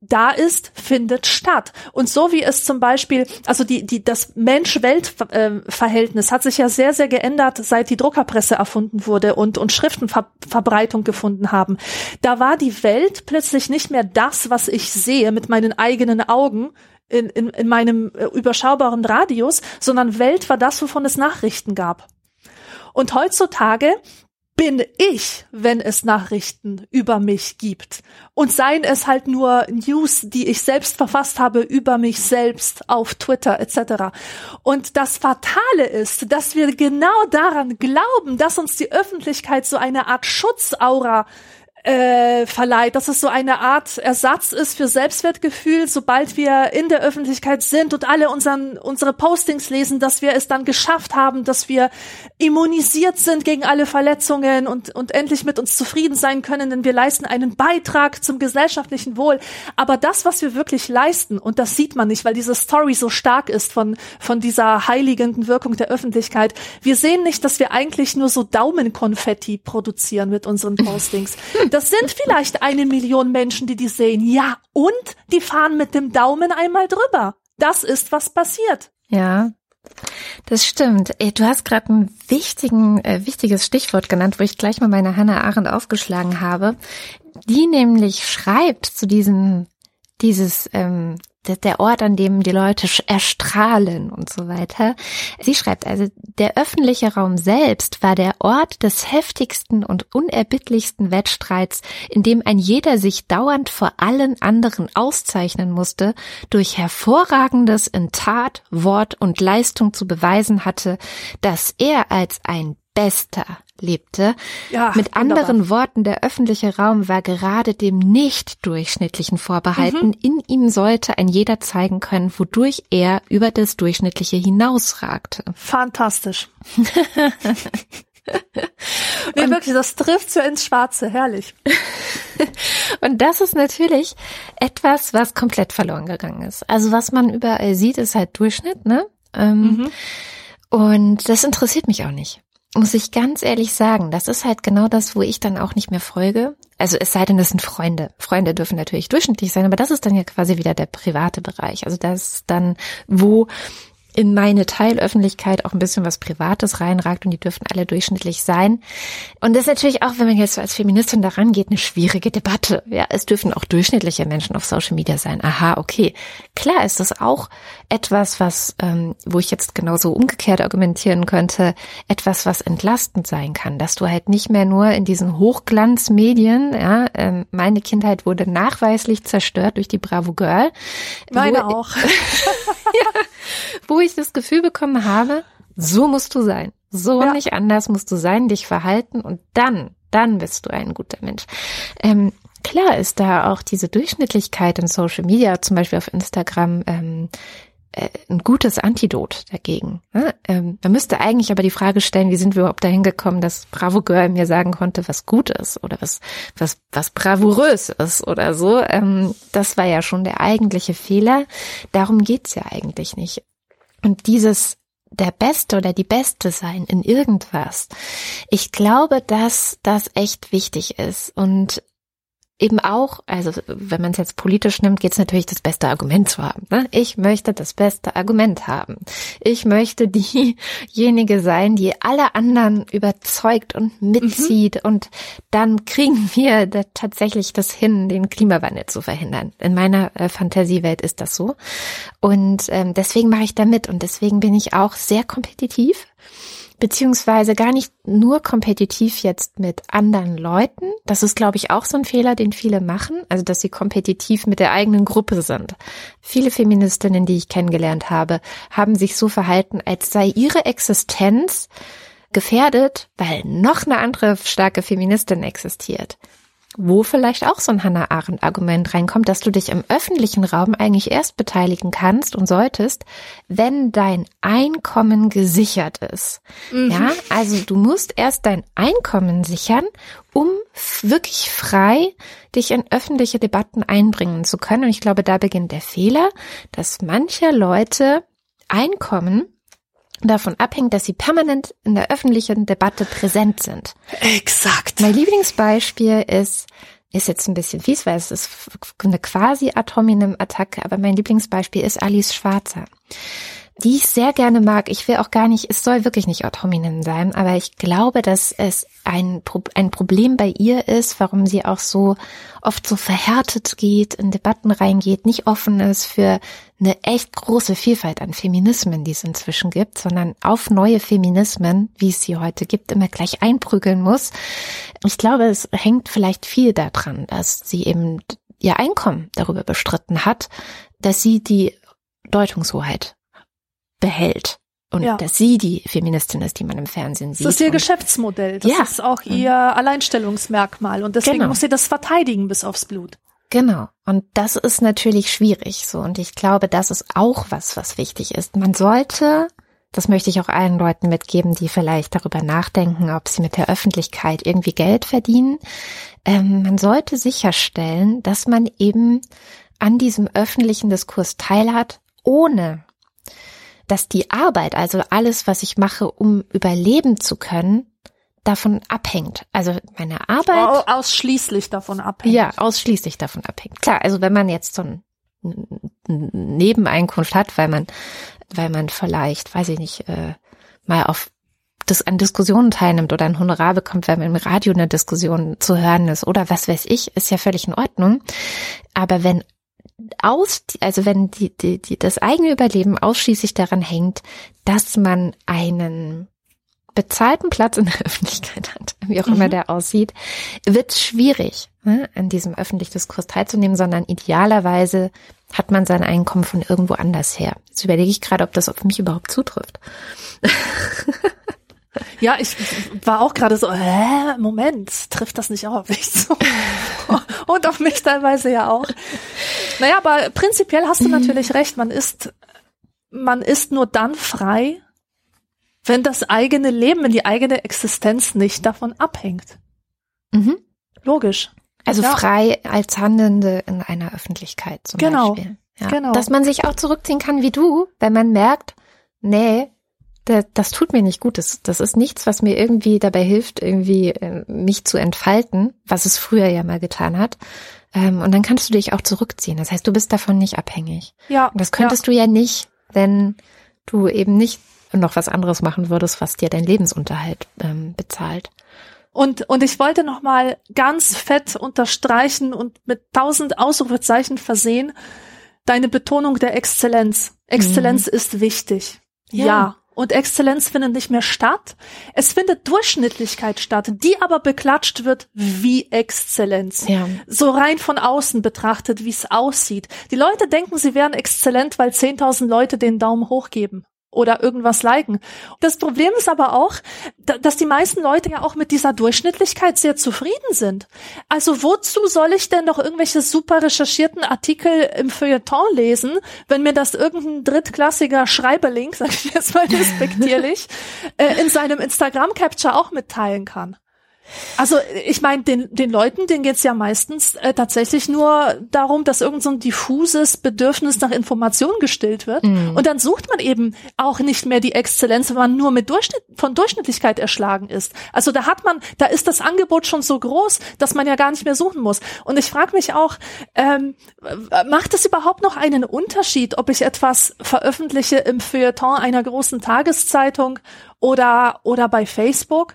da ist, findet statt. Und so wie es zum Beispiel, also die, die, das Mensch-Welt-Verhältnis hat sich ja sehr, sehr geändert, seit die Druckerpresse erfunden wurde und, und Schriftenverbreitung gefunden haben. Da war die Welt plötzlich nicht mehr das, was ich sehe mit meinen eigenen Augen, in, in, in meinem äh, überschaubaren Radius, sondern Welt war das, wovon es Nachrichten gab. Und heutzutage bin ich, wenn es Nachrichten über mich gibt. Und seien es halt nur News, die ich selbst verfasst habe über mich selbst auf Twitter etc. Und das Fatale ist, dass wir genau daran glauben, dass uns die Öffentlichkeit so eine Art Schutzaura äh, verleiht, dass es so eine Art Ersatz ist für Selbstwertgefühl, sobald wir in der Öffentlichkeit sind und alle unseren, unsere Postings lesen, dass wir es dann geschafft haben, dass wir immunisiert sind gegen alle Verletzungen und, und endlich mit uns zufrieden sein können, denn wir leisten einen Beitrag zum gesellschaftlichen Wohl. Aber das, was wir wirklich leisten, und das sieht man nicht, weil diese Story so stark ist von, von dieser heiligenden Wirkung der Öffentlichkeit, wir sehen nicht, dass wir eigentlich nur so Daumenkonfetti produzieren mit unseren [laughs] Postings. Das sind vielleicht eine Million Menschen, die die sehen. Ja, und die fahren mit dem Daumen einmal drüber. Das ist, was passiert. Ja, das stimmt. Du hast gerade ein wichtigen, äh, wichtiges Stichwort genannt, wo ich gleich mal meine Hannah Arendt aufgeschlagen habe. Die nämlich schreibt zu diesem, dieses ähm, der Ort, an dem die Leute erstrahlen und so weiter. Sie schreibt also, der öffentliche Raum selbst war der Ort des heftigsten und unerbittlichsten Wettstreits, in dem ein jeder sich dauernd vor allen anderen auszeichnen musste, durch hervorragendes in Tat, Wort und Leistung zu beweisen hatte, dass er als ein Bester lebte. Ja, Mit wunderbar. anderen Worten, der öffentliche Raum war gerade dem nicht durchschnittlichen vorbehalten. Mhm. In ihm sollte ein jeder zeigen können, wodurch er über das Durchschnittliche hinausragte. Fantastisch. [laughs] nee, und, wirklich, das trifft so ins Schwarze, herrlich. [laughs] und das ist natürlich etwas, was komplett verloren gegangen ist. Also was man überall sieht, ist halt Durchschnitt, ne? Ähm, mhm. Und das interessiert mich auch nicht muss ich ganz ehrlich sagen, das ist halt genau das, wo ich dann auch nicht mehr folge. Also es sei denn, das sind Freunde. Freunde dürfen natürlich durchschnittlich sein, aber das ist dann ja quasi wieder der private Bereich. Also das ist dann, wo in meine Teilöffentlichkeit auch ein bisschen was Privates reinragt und die dürfen alle durchschnittlich sein. Und das ist natürlich auch, wenn man jetzt so als Feministin daran geht, eine schwierige Debatte. Ja, es dürfen auch durchschnittliche Menschen auf Social Media sein. Aha, okay. Klar ist das auch etwas, was, ähm, wo ich jetzt genauso umgekehrt argumentieren könnte, etwas, was entlastend sein kann, dass du halt nicht mehr nur in diesen Hochglanzmedien, ja, ähm, meine Kindheit wurde nachweislich zerstört durch die Bravo Girl. Meine auch. [laughs] ja, wo ich das Gefühl bekommen habe, so musst du sein. So ja. nicht anders musst du sein, dich verhalten und dann, dann bist du ein guter Mensch. Ähm, klar ist da auch diese Durchschnittlichkeit in Social Media, zum Beispiel auf Instagram, ähm, äh, ein gutes Antidot dagegen. Ne? Ähm, man müsste eigentlich aber die Frage stellen, wie sind wir überhaupt dahin gekommen, dass Bravo Girl mir sagen konnte, was gut ist oder was, was, was bravourös ist oder so. Ähm, das war ja schon der eigentliche Fehler. Darum geht's ja eigentlich nicht. Und dieses der Beste oder die Beste sein in irgendwas. Ich glaube, dass das echt wichtig ist. Und eben auch, also wenn man es jetzt politisch nimmt, geht es natürlich das beste Argument zu haben. Ne? Ich möchte das beste Argument haben. Ich möchte diejenige sein, die alle anderen überzeugt und mitzieht mhm. und dann kriegen wir da tatsächlich das hin, den Klimawandel zu verhindern. In meiner äh, Fantasiewelt ist das so und ähm, deswegen mache ich da mit und deswegen bin ich auch sehr kompetitiv beziehungsweise gar nicht nur kompetitiv jetzt mit anderen Leuten. Das ist, glaube ich, auch so ein Fehler, den viele machen, also dass sie kompetitiv mit der eigenen Gruppe sind. Viele Feministinnen, die ich kennengelernt habe, haben sich so verhalten, als sei ihre Existenz gefährdet, weil noch eine andere starke Feministin existiert wo vielleicht auch so ein Hannah Arendt Argument reinkommt, dass du dich im öffentlichen Raum eigentlich erst beteiligen kannst und solltest, wenn dein Einkommen gesichert ist. Mhm. Ja, also du musst erst dein Einkommen sichern, um wirklich frei dich in öffentliche Debatten einbringen zu können. Und ich glaube, da beginnt der Fehler, dass manche Leute Einkommen davon abhängt, dass sie permanent in der öffentlichen Debatte präsent sind. Exakt. Mein Lieblingsbeispiel ist, ist jetzt ein bisschen fies, weil es ist eine quasi Ad hominem Attacke, aber mein Lieblingsbeispiel ist Alice Schwarzer die ich sehr gerne mag. Ich will auch gar nicht, es soll wirklich nicht Ad sein, aber ich glaube, dass es ein, ein Problem bei ihr ist, warum sie auch so oft so verhärtet geht, in Debatten reingeht, nicht offen ist für eine echt große Vielfalt an Feminismen, die es inzwischen gibt, sondern auf neue Feminismen, wie es sie heute gibt, immer gleich einprügeln muss. Ich glaube, es hängt vielleicht viel daran, dass sie eben ihr Einkommen darüber bestritten hat, dass sie die Deutungshoheit behält. Und ja. dass sie die Feministin ist, die man im Fernsehen sieht. Das ist ihr Geschäftsmodell. Das ja. ist auch ihr Alleinstellungsmerkmal. Und deswegen genau. muss sie das verteidigen bis aufs Blut. Genau. Und das ist natürlich schwierig so. Und ich glaube, das ist auch was, was wichtig ist. Man sollte, das möchte ich auch allen Leuten mitgeben, die vielleicht darüber nachdenken, ob sie mit der Öffentlichkeit irgendwie Geld verdienen. Ähm, man sollte sicherstellen, dass man eben an diesem öffentlichen Diskurs teilhat, ohne dass die Arbeit, also alles, was ich mache, um überleben zu können, davon abhängt. Also meine Arbeit. Oh, ausschließlich davon abhängt. Ja, ausschließlich davon abhängt. Klar, also wenn man jetzt so ein Nebeneinkunft hat, weil man, weil man vielleicht, weiß ich nicht, äh, mal auf das an Diskussionen teilnimmt oder ein Honorar bekommt, weil man im Radio eine Diskussion zu hören ist oder was weiß ich, ist ja völlig in Ordnung. Aber wenn aus, also wenn die, die, die, das eigene Überleben ausschließlich daran hängt, dass man einen bezahlten Platz in der [laughs] Öffentlichkeit hat, wie auch mhm. immer der aussieht, wird es schwierig, ne, an diesem öffentlichen Diskurs teilzunehmen, sondern idealerweise hat man sein Einkommen von irgendwo anders her. Jetzt überlege ich gerade, ob das auf mich überhaupt zutrifft. [laughs] Ja, ich war auch gerade so, hä, Moment, trifft das nicht auch auf mich zu? [laughs] Und auf mich teilweise ja auch. Naja, aber prinzipiell hast du natürlich recht, man ist, man ist nur dann frei, wenn das eigene Leben, wenn die eigene Existenz nicht davon abhängt. Mhm. Logisch. Also ja. frei als Handelnde in einer Öffentlichkeit zum genau. Beispiel. Ja. Genau. Dass man sich auch zurückziehen kann wie du, wenn man merkt, nee, das tut mir nicht gut. Das, das ist nichts, was mir irgendwie dabei hilft, irgendwie äh, mich zu entfalten, was es früher ja mal getan hat. Ähm, und dann kannst du dich auch zurückziehen. Das heißt, du bist davon nicht abhängig. Ja. Und das könntest ja. du ja nicht, wenn du eben nicht noch was anderes machen würdest, was dir dein Lebensunterhalt ähm, bezahlt. Und, und ich wollte noch mal ganz fett unterstreichen und mit tausend Ausrufezeichen versehen, deine Betonung der Exzellenz. Exzellenz mhm. ist wichtig. Ja. ja und Exzellenz findet nicht mehr statt. Es findet Durchschnittlichkeit statt, die aber beklatscht wird wie Exzellenz. Ja. So rein von außen betrachtet, wie es aussieht. Die Leute denken, sie wären exzellent, weil 10.000 Leute den Daumen hoch geben. Oder irgendwas liken. Das Problem ist aber auch, dass die meisten Leute ja auch mit dieser Durchschnittlichkeit sehr zufrieden sind. Also wozu soll ich denn noch irgendwelche super recherchierten Artikel im Feuilleton lesen, wenn mir das irgendein drittklassiger Schreiberling, [laughs] sag ich jetzt mal [laughs] respektierlich, äh, in seinem Instagram-Capture auch mitteilen kann? Also ich meine, den, den Leuten, denen geht's ja meistens äh, tatsächlich nur darum, dass irgend so ein diffuses Bedürfnis nach Information gestillt wird. Mhm. Und dann sucht man eben auch nicht mehr die Exzellenz, wenn man nur mit Durchschnitt, von Durchschnittlichkeit erschlagen ist. Also da hat man, da ist das Angebot schon so groß, dass man ja gar nicht mehr suchen muss. Und ich frage mich auch, ähm, macht es überhaupt noch einen Unterschied, ob ich etwas veröffentliche im Feuilleton einer großen Tageszeitung oder, oder bei Facebook?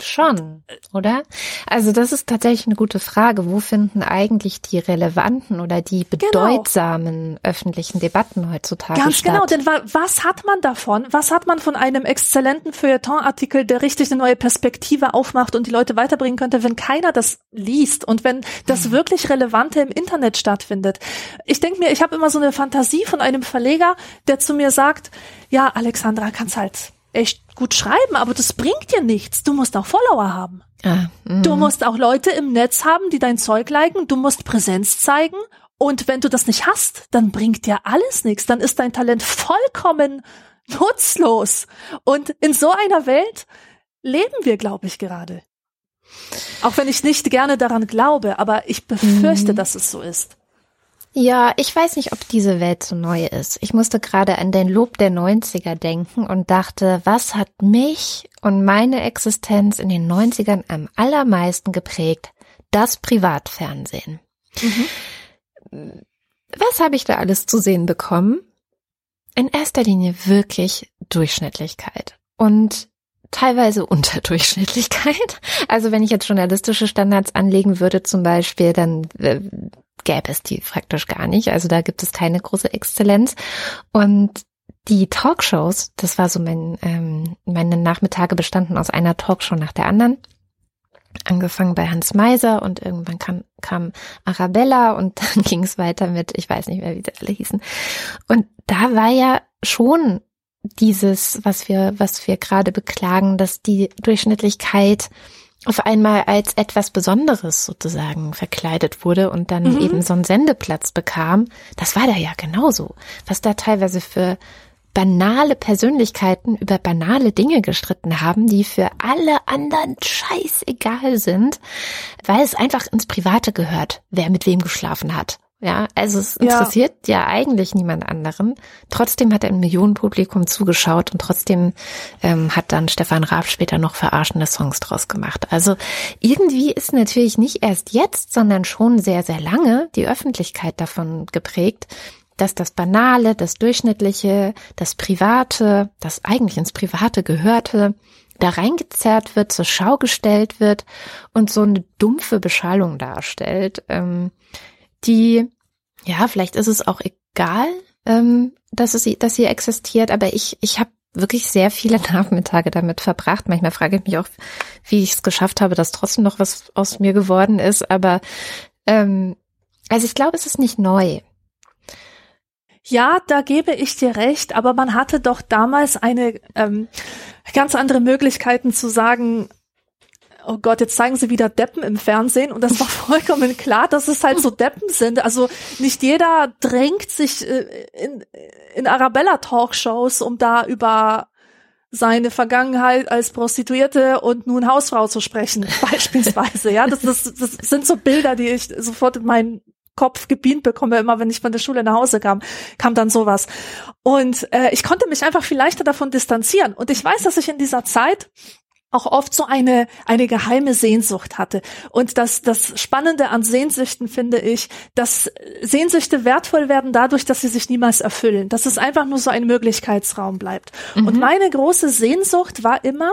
Schon, oder? Also das ist tatsächlich eine gute Frage. Wo finden eigentlich die relevanten oder die genau. bedeutsamen genau. öffentlichen Debatten heutzutage Ganz statt? genau, denn was hat man davon? Was hat man von einem exzellenten Feuilleton-Artikel, der richtig eine neue Perspektive aufmacht und die Leute weiterbringen könnte, wenn keiner das liest und wenn das hm. wirklich Relevante im Internet stattfindet? Ich denke mir, ich habe immer so eine Fantasie von einem Verleger, der zu mir sagt, ja, Alexandra, kannst halt echt gut schreiben, aber das bringt dir nichts. Du musst auch Follower haben. Ah, du musst auch Leute im Netz haben, die dein Zeug liken. Du musst Präsenz zeigen. Und wenn du das nicht hast, dann bringt dir alles nichts. Dann ist dein Talent vollkommen nutzlos. Und in so einer Welt leben wir, glaube ich, gerade. Auch wenn ich nicht gerne daran glaube, aber ich befürchte, mhm. dass es so ist. Ja, ich weiß nicht, ob diese Welt so neu ist. Ich musste gerade an den Lob der 90er denken und dachte, was hat mich und meine Existenz in den 90ern am allermeisten geprägt? Das Privatfernsehen. Mhm. Was habe ich da alles zu sehen bekommen? In erster Linie wirklich Durchschnittlichkeit und teilweise Unterdurchschnittlichkeit. Also wenn ich jetzt journalistische Standards anlegen würde zum Beispiel, dann äh, gäbe es die praktisch gar nicht. Also da gibt es keine große Exzellenz. Und die Talkshows, das war so mein, ähm, meine Nachmittage bestanden aus einer Talkshow nach der anderen. Angefangen bei Hans Meiser und irgendwann kam, kam Arabella und [laughs] dann ging es weiter mit, ich weiß nicht mehr, wie sie alle hießen. Und da war ja schon dieses, was wir, was wir gerade beklagen, dass die Durchschnittlichkeit auf einmal als etwas Besonderes sozusagen verkleidet wurde und dann mhm. eben so einen Sendeplatz bekam, das war da ja genauso. Was da teilweise für banale Persönlichkeiten über banale Dinge gestritten haben, die für alle anderen scheißegal sind, weil es einfach ins Private gehört, wer mit wem geschlafen hat. Ja, also es interessiert ja. ja, eigentlich niemand anderen. Trotzdem hat ein Millionenpublikum zugeschaut und trotzdem ähm, hat dann Stefan Raab später noch verarschende Songs draus gemacht. Also irgendwie ist natürlich nicht erst jetzt, sondern schon sehr, sehr lange die Öffentlichkeit davon geprägt, dass das Banale, das Durchschnittliche, das Private, das eigentlich ins Private gehörte, da reingezerrt wird, zur Schau gestellt wird und so eine dumpfe Beschallung darstellt. Ähm, die, ja, vielleicht ist es auch egal, ähm, dass, es, dass sie existiert, aber ich, ich habe wirklich sehr viele [laughs] Nachmittage damit verbracht. Manchmal frage ich mich auch, wie ich es geschafft habe, dass trotzdem noch was aus mir geworden ist. Aber ähm, also ich glaube, es ist nicht neu. Ja, da gebe ich dir recht, aber man hatte doch damals eine ähm, ganz andere Möglichkeiten zu sagen, oh Gott, jetzt zeigen sie wieder Deppen im Fernsehen und das war [laughs] vollkommen klar, dass es halt so Deppen sind. Also nicht jeder drängt sich äh, in, in Arabella-Talkshows, um da über seine Vergangenheit als Prostituierte und nun Hausfrau zu sprechen, [laughs] beispielsweise. Ja, das, das, das sind so Bilder, die ich sofort in meinen Kopf gebeamt bekomme, immer wenn ich von der Schule nach Hause kam, kam dann sowas. Und äh, ich konnte mich einfach viel leichter davon distanzieren. Und ich weiß, dass ich in dieser Zeit auch oft so eine, eine geheime Sehnsucht hatte. Und das, das Spannende an Sehnsüchten finde ich, dass Sehnsüchte wertvoll werden dadurch, dass sie sich niemals erfüllen, dass es einfach nur so ein Möglichkeitsraum bleibt. Mhm. Und meine große Sehnsucht war immer,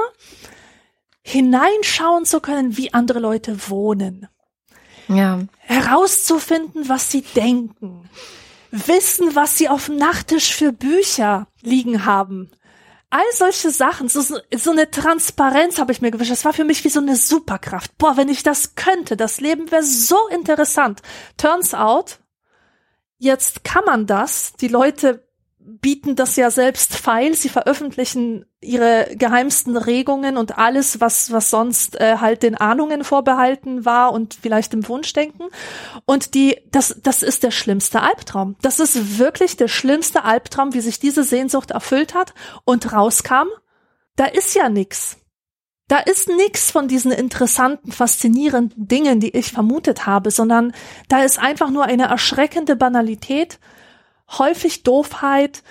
hineinschauen zu können, wie andere Leute wohnen. Ja. Herauszufinden, was sie denken. Wissen, was sie auf dem Nachttisch für Bücher liegen haben all solche Sachen, so, so eine Transparenz habe ich mir gewünscht. Das war für mich wie so eine Superkraft. Boah, wenn ich das könnte, das Leben wäre so interessant. Turns out, jetzt kann man das. Die Leute bieten das ja selbst feil. Sie veröffentlichen ihre geheimsten Regungen und alles, was, was sonst äh, halt den Ahnungen vorbehalten war und vielleicht im Wunschdenken. Und die, das, das ist der schlimmste Albtraum. Das ist wirklich der schlimmste Albtraum, wie sich diese Sehnsucht erfüllt hat und rauskam. Da ist ja nix. Da ist nix von diesen interessanten, faszinierenden Dingen, die ich vermutet habe, sondern da ist einfach nur eine erschreckende Banalität, häufig Doofheit,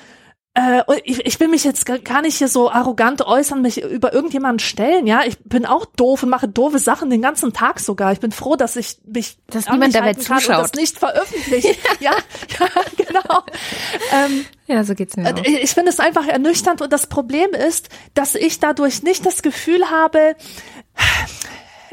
äh, ich, ich will mich jetzt gar nicht hier so arrogant äußern, mich über irgendjemanden stellen, ja. Ich bin auch doof und mache doofe Sachen den ganzen Tag sogar. Ich bin froh, dass ich mich dass niemand dabei zuschaut. und das nicht veröffentliche. [laughs] ja, ja, [laughs] genau. Ähm, ja, so geht's mir. Auch. Ich finde es einfach ernüchternd und das Problem ist, dass ich dadurch nicht das Gefühl habe,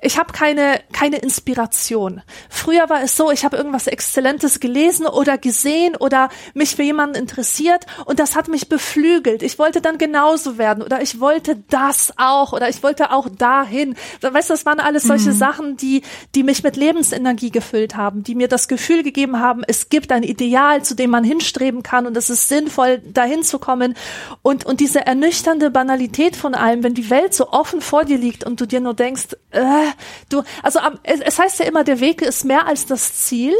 ich habe keine keine Inspiration. Früher war es so, ich habe irgendwas Exzellentes gelesen oder gesehen oder mich für jemanden interessiert und das hat mich beflügelt. Ich wollte dann genauso werden oder ich wollte das auch oder ich wollte auch dahin. Weißt du, das waren alles solche mhm. Sachen, die die mich mit Lebensenergie gefüllt haben, die mir das Gefühl gegeben haben, es gibt ein Ideal, zu dem man hinstreben kann und es ist sinnvoll dahin zu kommen und und diese ernüchternde Banalität von allem, wenn die Welt so offen vor dir liegt und du dir nur denkst, äh, du, also es, es heißt ja immer, der Weg ist mehr als das Ziel.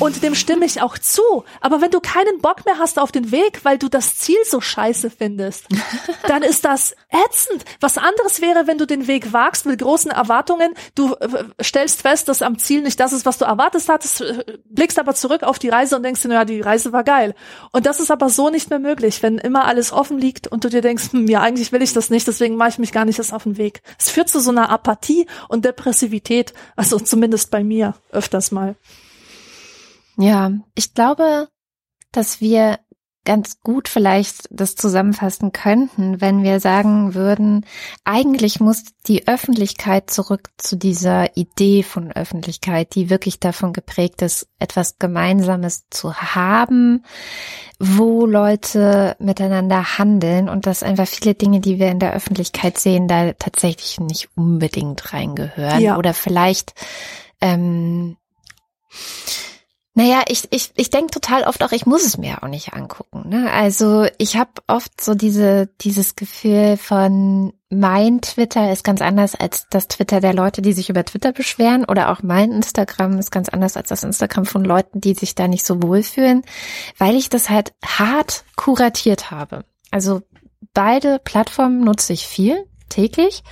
Und dem stimme ich auch zu. Aber wenn du keinen Bock mehr hast auf den Weg, weil du das Ziel so scheiße findest, [laughs] dann ist das ätzend. Was anderes wäre, wenn du den Weg wagst mit großen Erwartungen. Du äh, stellst fest, dass am Ziel nicht das ist, was du erwartet hattest, äh, blickst aber zurück auf die Reise und denkst dir, naja, die Reise war geil. Und das ist aber so nicht mehr möglich, wenn immer alles offen liegt und du dir denkst, hm, ja, eigentlich will ich das nicht, deswegen mache ich mich gar nicht erst auf den Weg. Es führt zu so einer Apathie und Depressivität, also zumindest bei mir öfters mal. Ja, ich glaube, dass wir ganz gut vielleicht das zusammenfassen könnten, wenn wir sagen würden, eigentlich muss die Öffentlichkeit zurück zu dieser Idee von Öffentlichkeit, die wirklich davon geprägt ist, etwas Gemeinsames zu haben, wo Leute miteinander handeln und dass einfach viele Dinge, die wir in der Öffentlichkeit sehen, da tatsächlich nicht unbedingt reingehören ja. oder vielleicht ähm, naja, ich, ich, ich denke total oft auch, ich muss es mir auch nicht angucken. Ne? Also ich habe oft so diese, dieses Gefühl von, mein Twitter ist ganz anders als das Twitter der Leute, die sich über Twitter beschweren oder auch mein Instagram ist ganz anders als das Instagram von Leuten, die sich da nicht so wohlfühlen, weil ich das halt hart kuratiert habe. Also beide Plattformen nutze ich viel täglich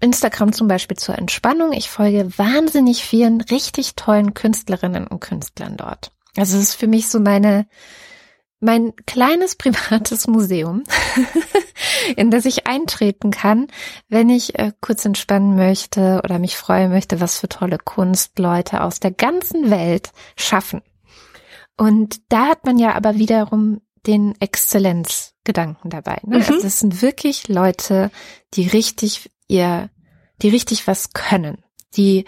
Instagram zum Beispiel zur Entspannung. Ich folge wahnsinnig vielen richtig tollen Künstlerinnen und Künstlern dort. Also es ist für mich so meine, mein kleines [laughs] privates Museum, [laughs] in das ich eintreten kann, wenn ich äh, kurz entspannen möchte oder mich freuen möchte, was für tolle Kunstleute aus der ganzen Welt schaffen. Und da hat man ja aber wiederum den Exzellenzgedanken dabei. Ne? Mhm. Also das sind wirklich Leute, die richtig ihr, die richtig was können. Die,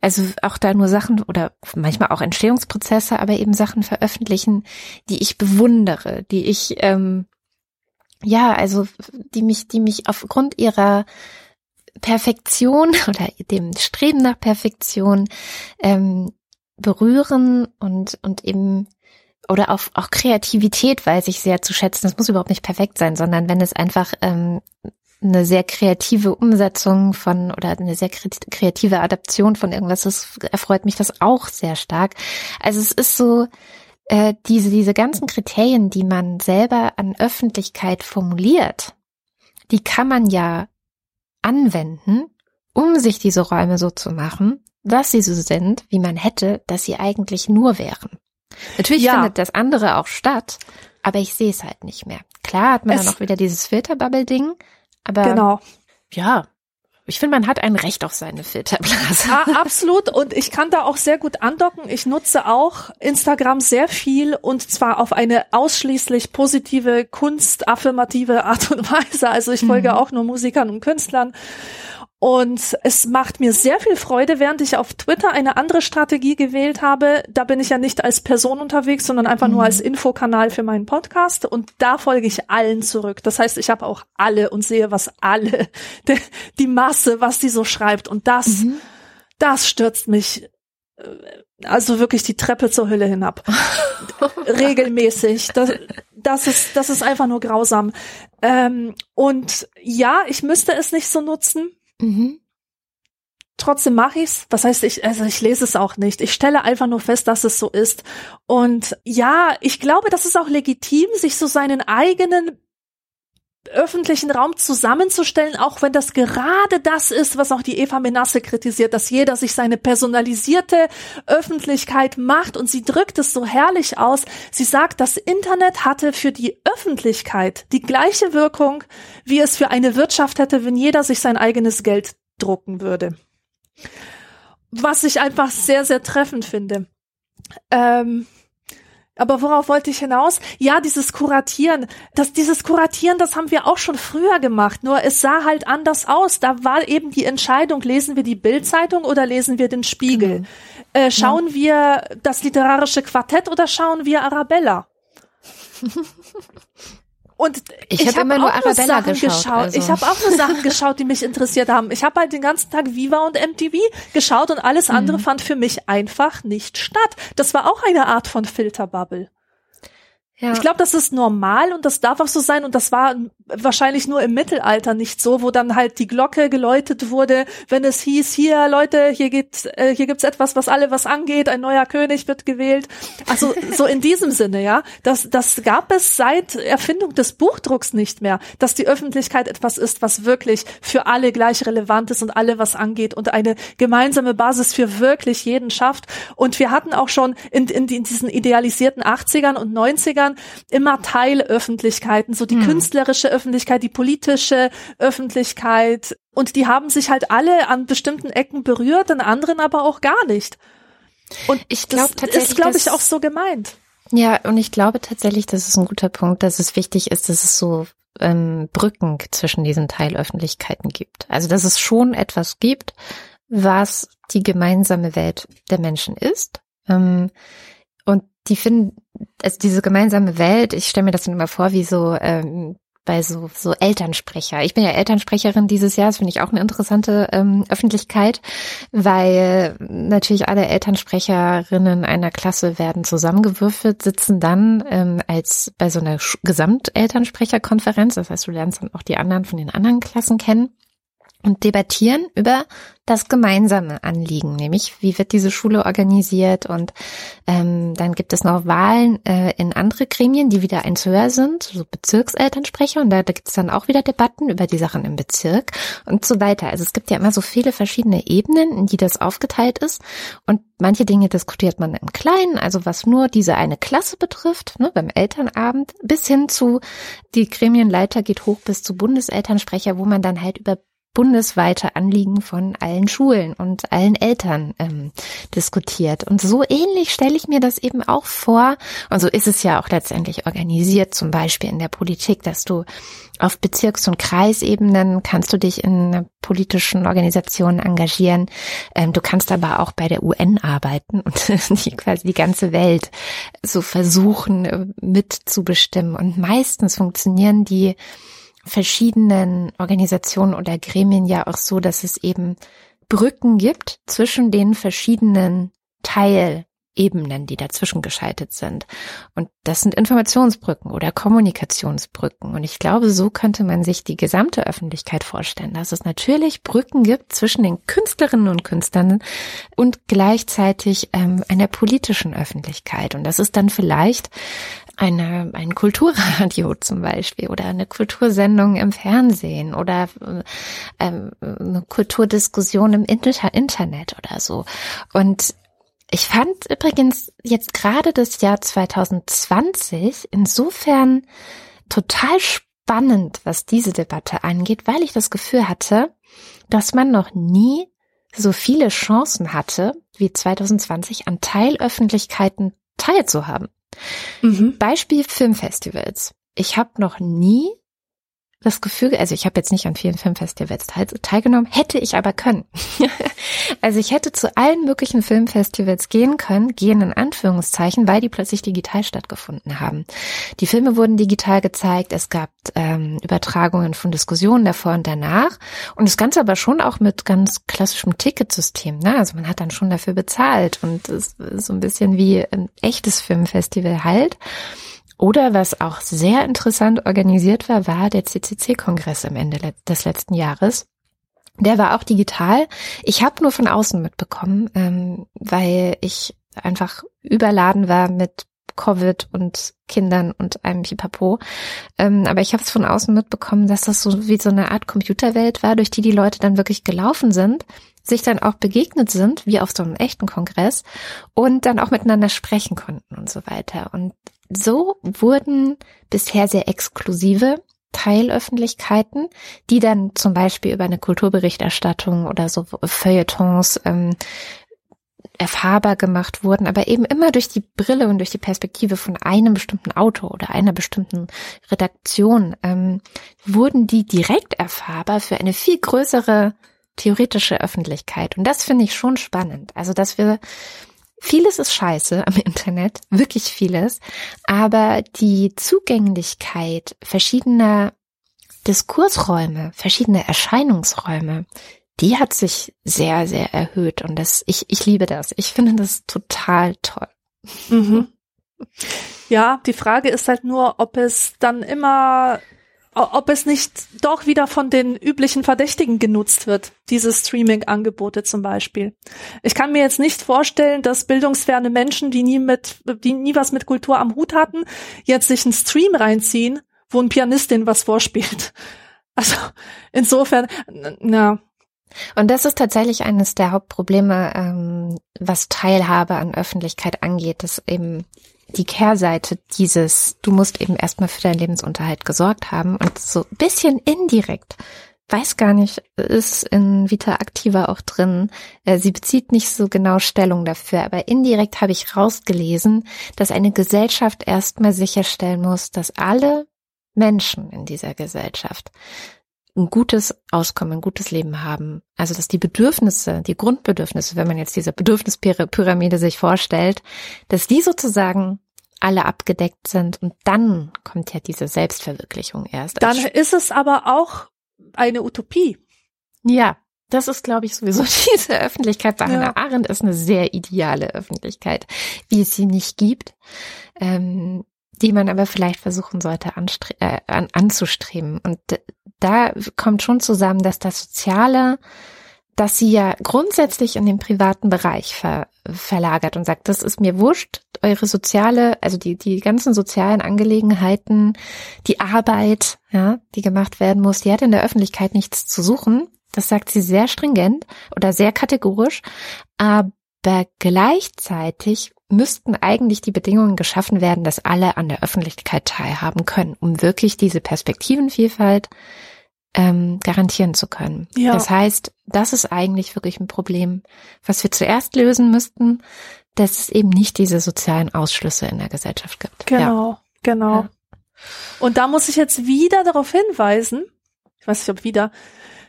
also auch da nur Sachen oder manchmal auch Entstehungsprozesse, aber eben Sachen veröffentlichen, die ich bewundere, die ich, ähm, ja, also die mich, die mich aufgrund ihrer Perfektion [laughs] oder dem Streben nach Perfektion ähm, berühren und, und eben oder auf auch Kreativität weiß ich sehr zu schätzen. Das muss überhaupt nicht perfekt sein, sondern wenn es einfach ähm, eine sehr kreative Umsetzung von oder eine sehr kreative Adaption von irgendwas das erfreut mich das auch sehr stark. Also es ist so, äh, diese, diese ganzen Kriterien, die man selber an Öffentlichkeit formuliert, die kann man ja anwenden, um sich diese Räume so zu machen, dass sie so sind, wie man hätte, dass sie eigentlich nur wären. Natürlich ja. findet das andere auch statt, aber ich sehe es halt nicht mehr. Klar hat man es dann auch wieder dieses Filterbubble-Ding, aber genau. ja, ich finde, man hat ein Recht auf seine Filterblase. Ja, [laughs] absolut. Und ich kann da auch sehr gut andocken. Ich nutze auch Instagram sehr viel und zwar auf eine ausschließlich positive, kunstaffirmative Art und [laughs] Weise. Also ich folge mhm. auch nur Musikern und Künstlern. Und es macht mir sehr viel Freude, während ich auf Twitter eine andere Strategie gewählt habe. Da bin ich ja nicht als Person unterwegs, sondern einfach mhm. nur als Infokanal für meinen Podcast. Und da folge ich allen zurück. Das heißt, ich habe auch alle und sehe, was alle, [laughs] die, die Masse, was die so schreibt. Und das, mhm. das stürzt mich äh, also wirklich die Treppe zur Hölle hinab. [laughs] Regelmäßig. Das, das ist, das ist einfach nur grausam. Ähm, und ja, ich müsste es nicht so nutzen. Mhm. Trotzdem mache ich's. Was heißt ich? Also ich lese es auch nicht. Ich stelle einfach nur fest, dass es so ist. Und ja, ich glaube, das ist auch legitim, sich so seinen eigenen öffentlichen Raum zusammenzustellen, auch wenn das gerade das ist, was auch die Eva Menasse kritisiert, dass jeder sich seine personalisierte Öffentlichkeit macht und sie drückt es so herrlich aus. Sie sagt, das Internet hatte für die Öffentlichkeit die gleiche Wirkung, wie es für eine Wirtschaft hätte, wenn jeder sich sein eigenes Geld drucken würde. Was ich einfach sehr, sehr treffend finde. Ähm, aber worauf wollte ich hinaus? Ja, dieses Kuratieren. Das, dieses Kuratieren, das haben wir auch schon früher gemacht. Nur es sah halt anders aus. Da war eben die Entscheidung, lesen wir die Bildzeitung oder lesen wir den Spiegel? Genau. Äh, schauen ja. wir das literarische Quartett oder schauen wir Arabella? [laughs] Und ich, ich habe hab immer nur Arabella geschaut. geschaut. Also. Ich habe auch nur Sachen [laughs] geschaut, die mich interessiert haben. Ich habe halt den ganzen Tag Viva und MTV geschaut und alles andere mhm. fand für mich einfach nicht statt. Das war auch eine Art von Filterbubble. Ja. Ich glaube, das ist normal und das darf auch so sein und das war wahrscheinlich nur im Mittelalter nicht so, wo dann halt die Glocke geläutet wurde, wenn es hieß, hier Leute, hier gibt äh, hier gibt's etwas, was alle was angeht, ein neuer König wird gewählt. Also so in diesem Sinne, ja, das das gab es seit Erfindung des Buchdrucks nicht mehr, dass die Öffentlichkeit etwas ist, was wirklich für alle gleich relevant ist und alle was angeht und eine gemeinsame Basis für wirklich jeden schafft. Und wir hatten auch schon in, in, in diesen idealisierten 80ern und 90ern Jahren immer Teilöffentlichkeiten, so die hm. künstlerische Öffentlichkeit, die politische Öffentlichkeit. Und die haben sich halt alle an bestimmten Ecken berührt, an anderen aber auch gar nicht. Und ich glaube tatsächlich ist, glaube ich, auch so gemeint. Ja, und ich glaube tatsächlich, das ist ein guter Punkt, dass es wichtig ist, dass es so ähm, Brücken zwischen diesen Teilöffentlichkeiten gibt. Also dass es schon etwas gibt, was die gemeinsame Welt der Menschen ist. Ähm, die finden, also diese gemeinsame Welt, ich stelle mir das dann immer vor, wie so ähm, bei so, so Elternsprecher. Ich bin ja Elternsprecherin dieses Jahr, das finde ich auch eine interessante ähm, Öffentlichkeit, weil natürlich alle Elternsprecherinnen einer Klasse werden zusammengewürfelt, sitzen dann ähm, als bei so einer Gesamtelternsprecherkonferenz, das heißt, du lernst dann auch die anderen von den anderen Klassen kennen und debattieren über das gemeinsame Anliegen, nämlich wie wird diese Schule organisiert und ähm, dann gibt es noch Wahlen äh, in andere Gremien, die wieder eins höher sind, so Bezirkselternsprecher und da, da gibt es dann auch wieder Debatten über die Sachen im Bezirk und so weiter. Also es gibt ja immer so viele verschiedene Ebenen, in die das aufgeteilt ist und manche Dinge diskutiert man im Kleinen, also was nur diese eine Klasse betrifft, ne, beim Elternabend, bis hin zu die Gremienleiter geht hoch bis zu Bundeselternsprecher, wo man dann halt über bundesweite Anliegen von allen Schulen und allen Eltern ähm, diskutiert. Und so ähnlich stelle ich mir das eben auch vor. Und so ist es ja auch letztendlich organisiert, zum Beispiel in der Politik, dass du auf Bezirks- und Kreisebenen kannst du dich in politischen Organisationen engagieren. Ähm, du kannst aber auch bei der UN arbeiten und [laughs] die, quasi die ganze Welt so versuchen äh, mitzubestimmen. Und meistens funktionieren die verschiedenen Organisationen oder Gremien ja auch so, dass es eben Brücken gibt zwischen den verschiedenen Teilebenen, die dazwischen geschaltet sind. Und das sind Informationsbrücken oder Kommunikationsbrücken. Und ich glaube, so könnte man sich die gesamte Öffentlichkeit vorstellen, dass es natürlich Brücken gibt zwischen den Künstlerinnen und Künstlern und gleichzeitig ähm, einer politischen Öffentlichkeit. Und das ist dann vielleicht eine, ein Kulturradio [laughs] zum Beispiel oder eine Kultursendung im Fernsehen oder ähm, eine Kulturdiskussion im Internet oder so. Und ich fand übrigens jetzt gerade das Jahr 2020 insofern total spannend, was diese Debatte angeht, weil ich das Gefühl hatte, dass man noch nie so viele Chancen hatte, wie 2020 an Teilöffentlichkeiten teilzuhaben. Mhm. Beispiel Filmfestivals. Ich habe noch nie das Gefühl, also ich habe jetzt nicht an vielen Filmfestivals teilgenommen, hätte ich aber können. [laughs] also ich hätte zu allen möglichen Filmfestivals gehen können, gehen in Anführungszeichen, weil die plötzlich digital stattgefunden haben. Die Filme wurden digital gezeigt, es gab ähm, Übertragungen von Diskussionen davor und danach und das Ganze aber schon auch mit ganz klassischem Ticketsystem. Ne? Also man hat dann schon dafür bezahlt und es ist so ein bisschen wie ein echtes Filmfestival halt. Oder was auch sehr interessant organisiert war, war der CCC-Kongress am Ende des letzten Jahres. Der war auch digital. Ich habe nur von außen mitbekommen, ähm, weil ich einfach überladen war mit Covid und Kindern und einem Pipapo. Ähm, aber ich habe es von außen mitbekommen, dass das so wie so eine Art Computerwelt war, durch die die Leute dann wirklich gelaufen sind, sich dann auch begegnet sind, wie auf so einem echten Kongress und dann auch miteinander sprechen konnten und so weiter. Und so wurden bisher sehr exklusive Teilöffentlichkeiten, die dann zum Beispiel über eine Kulturberichterstattung oder so Feuilletons ähm, erfahrbar gemacht wurden, aber eben immer durch die Brille und durch die Perspektive von einem bestimmten Autor oder einer bestimmten Redaktion ähm, wurden die direkt erfahrbar für eine viel größere theoretische Öffentlichkeit. Und das finde ich schon spannend. Also, dass wir Vieles ist scheiße am Internet, wirklich vieles, aber die Zugänglichkeit verschiedener Diskursräume, verschiedener Erscheinungsräume, die hat sich sehr, sehr erhöht und das, ich, ich liebe das. Ich finde das total toll. Mhm. Ja, die Frage ist halt nur, ob es dann immer ob es nicht doch wieder von den üblichen Verdächtigen genutzt wird, diese Streaming-Angebote zum Beispiel. Ich kann mir jetzt nicht vorstellen, dass bildungsferne Menschen, die nie mit, die nie was mit Kultur am Hut hatten, jetzt sich einen Stream reinziehen, wo ein Pianistin was vorspielt. [laughs] Also insofern, na. Und das ist tatsächlich eines der Hauptprobleme, ähm, was Teilhabe an Öffentlichkeit angeht, dass eben die Kehrseite dieses, du musst eben erstmal für deinen Lebensunterhalt gesorgt haben und so bisschen indirekt, weiß gar nicht, ist in Vita Activa auch drin. Äh, sie bezieht nicht so genau Stellung dafür, aber indirekt habe ich rausgelesen, dass eine Gesellschaft erstmal sicherstellen muss, dass alle Menschen in dieser Gesellschaft ein gutes Auskommen, ein gutes Leben haben. Also dass die Bedürfnisse, die Grundbedürfnisse, wenn man jetzt diese Bedürfnispyramide sich vorstellt, dass die sozusagen alle abgedeckt sind und dann kommt ja diese Selbstverwirklichung erst. Dann ist es aber auch eine Utopie. Ja, das ist, glaube ich, sowieso [laughs] diese Öffentlichkeit. Bei ja. Hannah Arendt ist eine sehr ideale Öffentlichkeit, wie es sie nicht gibt, ähm, die man aber vielleicht versuchen sollte äh, an anzustreben. Und da kommt schon zusammen, dass das Soziale dass sie ja grundsätzlich in den privaten Bereich ver, verlagert und sagt, das ist mir wurscht, eure soziale, also die, die ganzen sozialen Angelegenheiten, die Arbeit, ja, die gemacht werden muss, die hat in der Öffentlichkeit nichts zu suchen. Das sagt sie sehr stringent oder sehr kategorisch. Aber gleichzeitig müssten eigentlich die Bedingungen geschaffen werden, dass alle an der Öffentlichkeit teilhaben können, um wirklich diese Perspektivenvielfalt ähm, garantieren zu können. Ja. Das heißt, das ist eigentlich wirklich ein Problem, was wir zuerst lösen müssten, dass es eben nicht diese sozialen Ausschlüsse in der Gesellschaft gibt. Genau, ja. genau. Ja. Und da muss ich jetzt wieder darauf hinweisen, ich weiß nicht, ob wieder,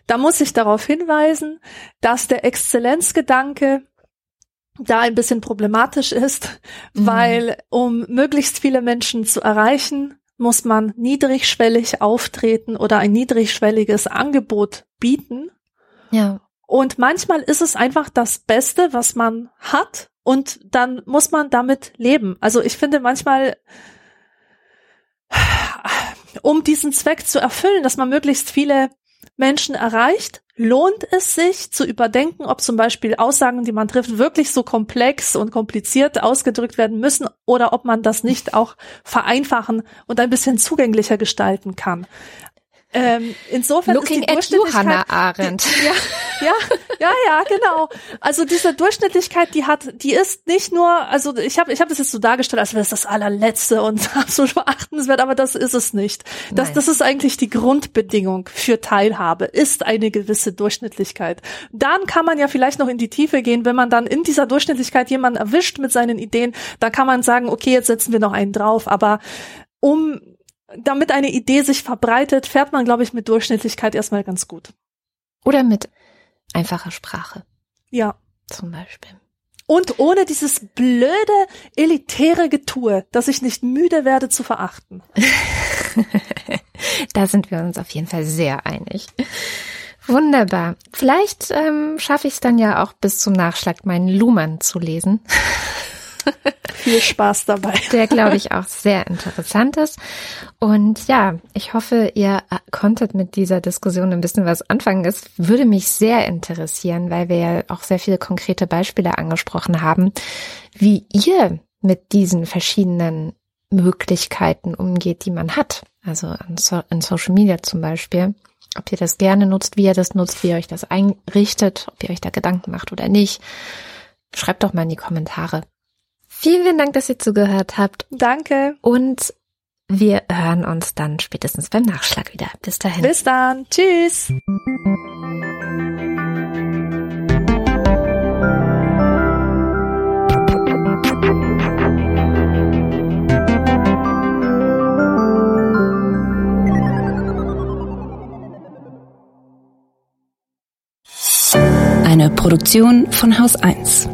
da muss ich darauf hinweisen, dass der Exzellenzgedanke da ein bisschen problematisch ist, mhm. weil um möglichst viele Menschen zu erreichen, muss man niedrigschwellig auftreten oder ein niedrigschwelliges Angebot bieten. Ja. Und manchmal ist es einfach das Beste, was man hat und dann muss man damit leben. Also ich finde manchmal, um diesen Zweck zu erfüllen, dass man möglichst viele Menschen erreicht, lohnt es sich zu überdenken, ob zum Beispiel Aussagen, die man trifft, wirklich so komplex und kompliziert ausgedrückt werden müssen oder ob man das nicht auch vereinfachen und ein bisschen zugänglicher gestalten kann. Ähm, insofern Looking ist die at you, Hannah Arendt. Die, [laughs] ja, ja, ja, ja, genau. Also diese Durchschnittlichkeit, die hat, die ist nicht nur, also ich habe, ich habe das jetzt so dargestellt, als wäre es das allerletzte und [laughs] absolut verachtenswert, aber das ist es nicht. Das, das ist eigentlich die Grundbedingung für Teilhabe, ist eine gewisse Durchschnittlichkeit. Dann kann man ja vielleicht noch in die Tiefe gehen, wenn man dann in dieser Durchschnittlichkeit jemanden erwischt mit seinen Ideen, da kann man sagen, okay, jetzt setzen wir noch einen drauf, aber um damit eine Idee sich verbreitet, fährt man, glaube ich, mit Durchschnittlichkeit erstmal ganz gut. Oder mit einfacher Sprache. Ja. Zum Beispiel. Und ohne dieses blöde, elitäre Getue, das ich nicht müde werde zu verachten. [laughs] da sind wir uns auf jeden Fall sehr einig. Wunderbar. Vielleicht ähm, schaffe ich es dann ja auch bis zum Nachschlag meinen Luhmann zu lesen. [laughs] [laughs] Viel Spaß dabei. Der, glaube ich, auch sehr interessant ist. Und ja, ich hoffe, ihr konntet mit dieser Diskussion ein bisschen was anfangen. Es würde mich sehr interessieren, weil wir ja auch sehr viele konkrete Beispiele angesprochen haben, wie ihr mit diesen verschiedenen Möglichkeiten umgeht, die man hat. Also in Social Media zum Beispiel. Ob ihr das gerne nutzt, wie ihr das nutzt, wie ihr euch das einrichtet, ob ihr euch da Gedanken macht oder nicht. Schreibt doch mal in die Kommentare. Vielen, vielen Dank, dass ihr zugehört habt. Danke. Und wir hören uns dann spätestens beim Nachschlag wieder. Bis dahin. Bis dann. Tschüss. Eine Produktion von Haus 1.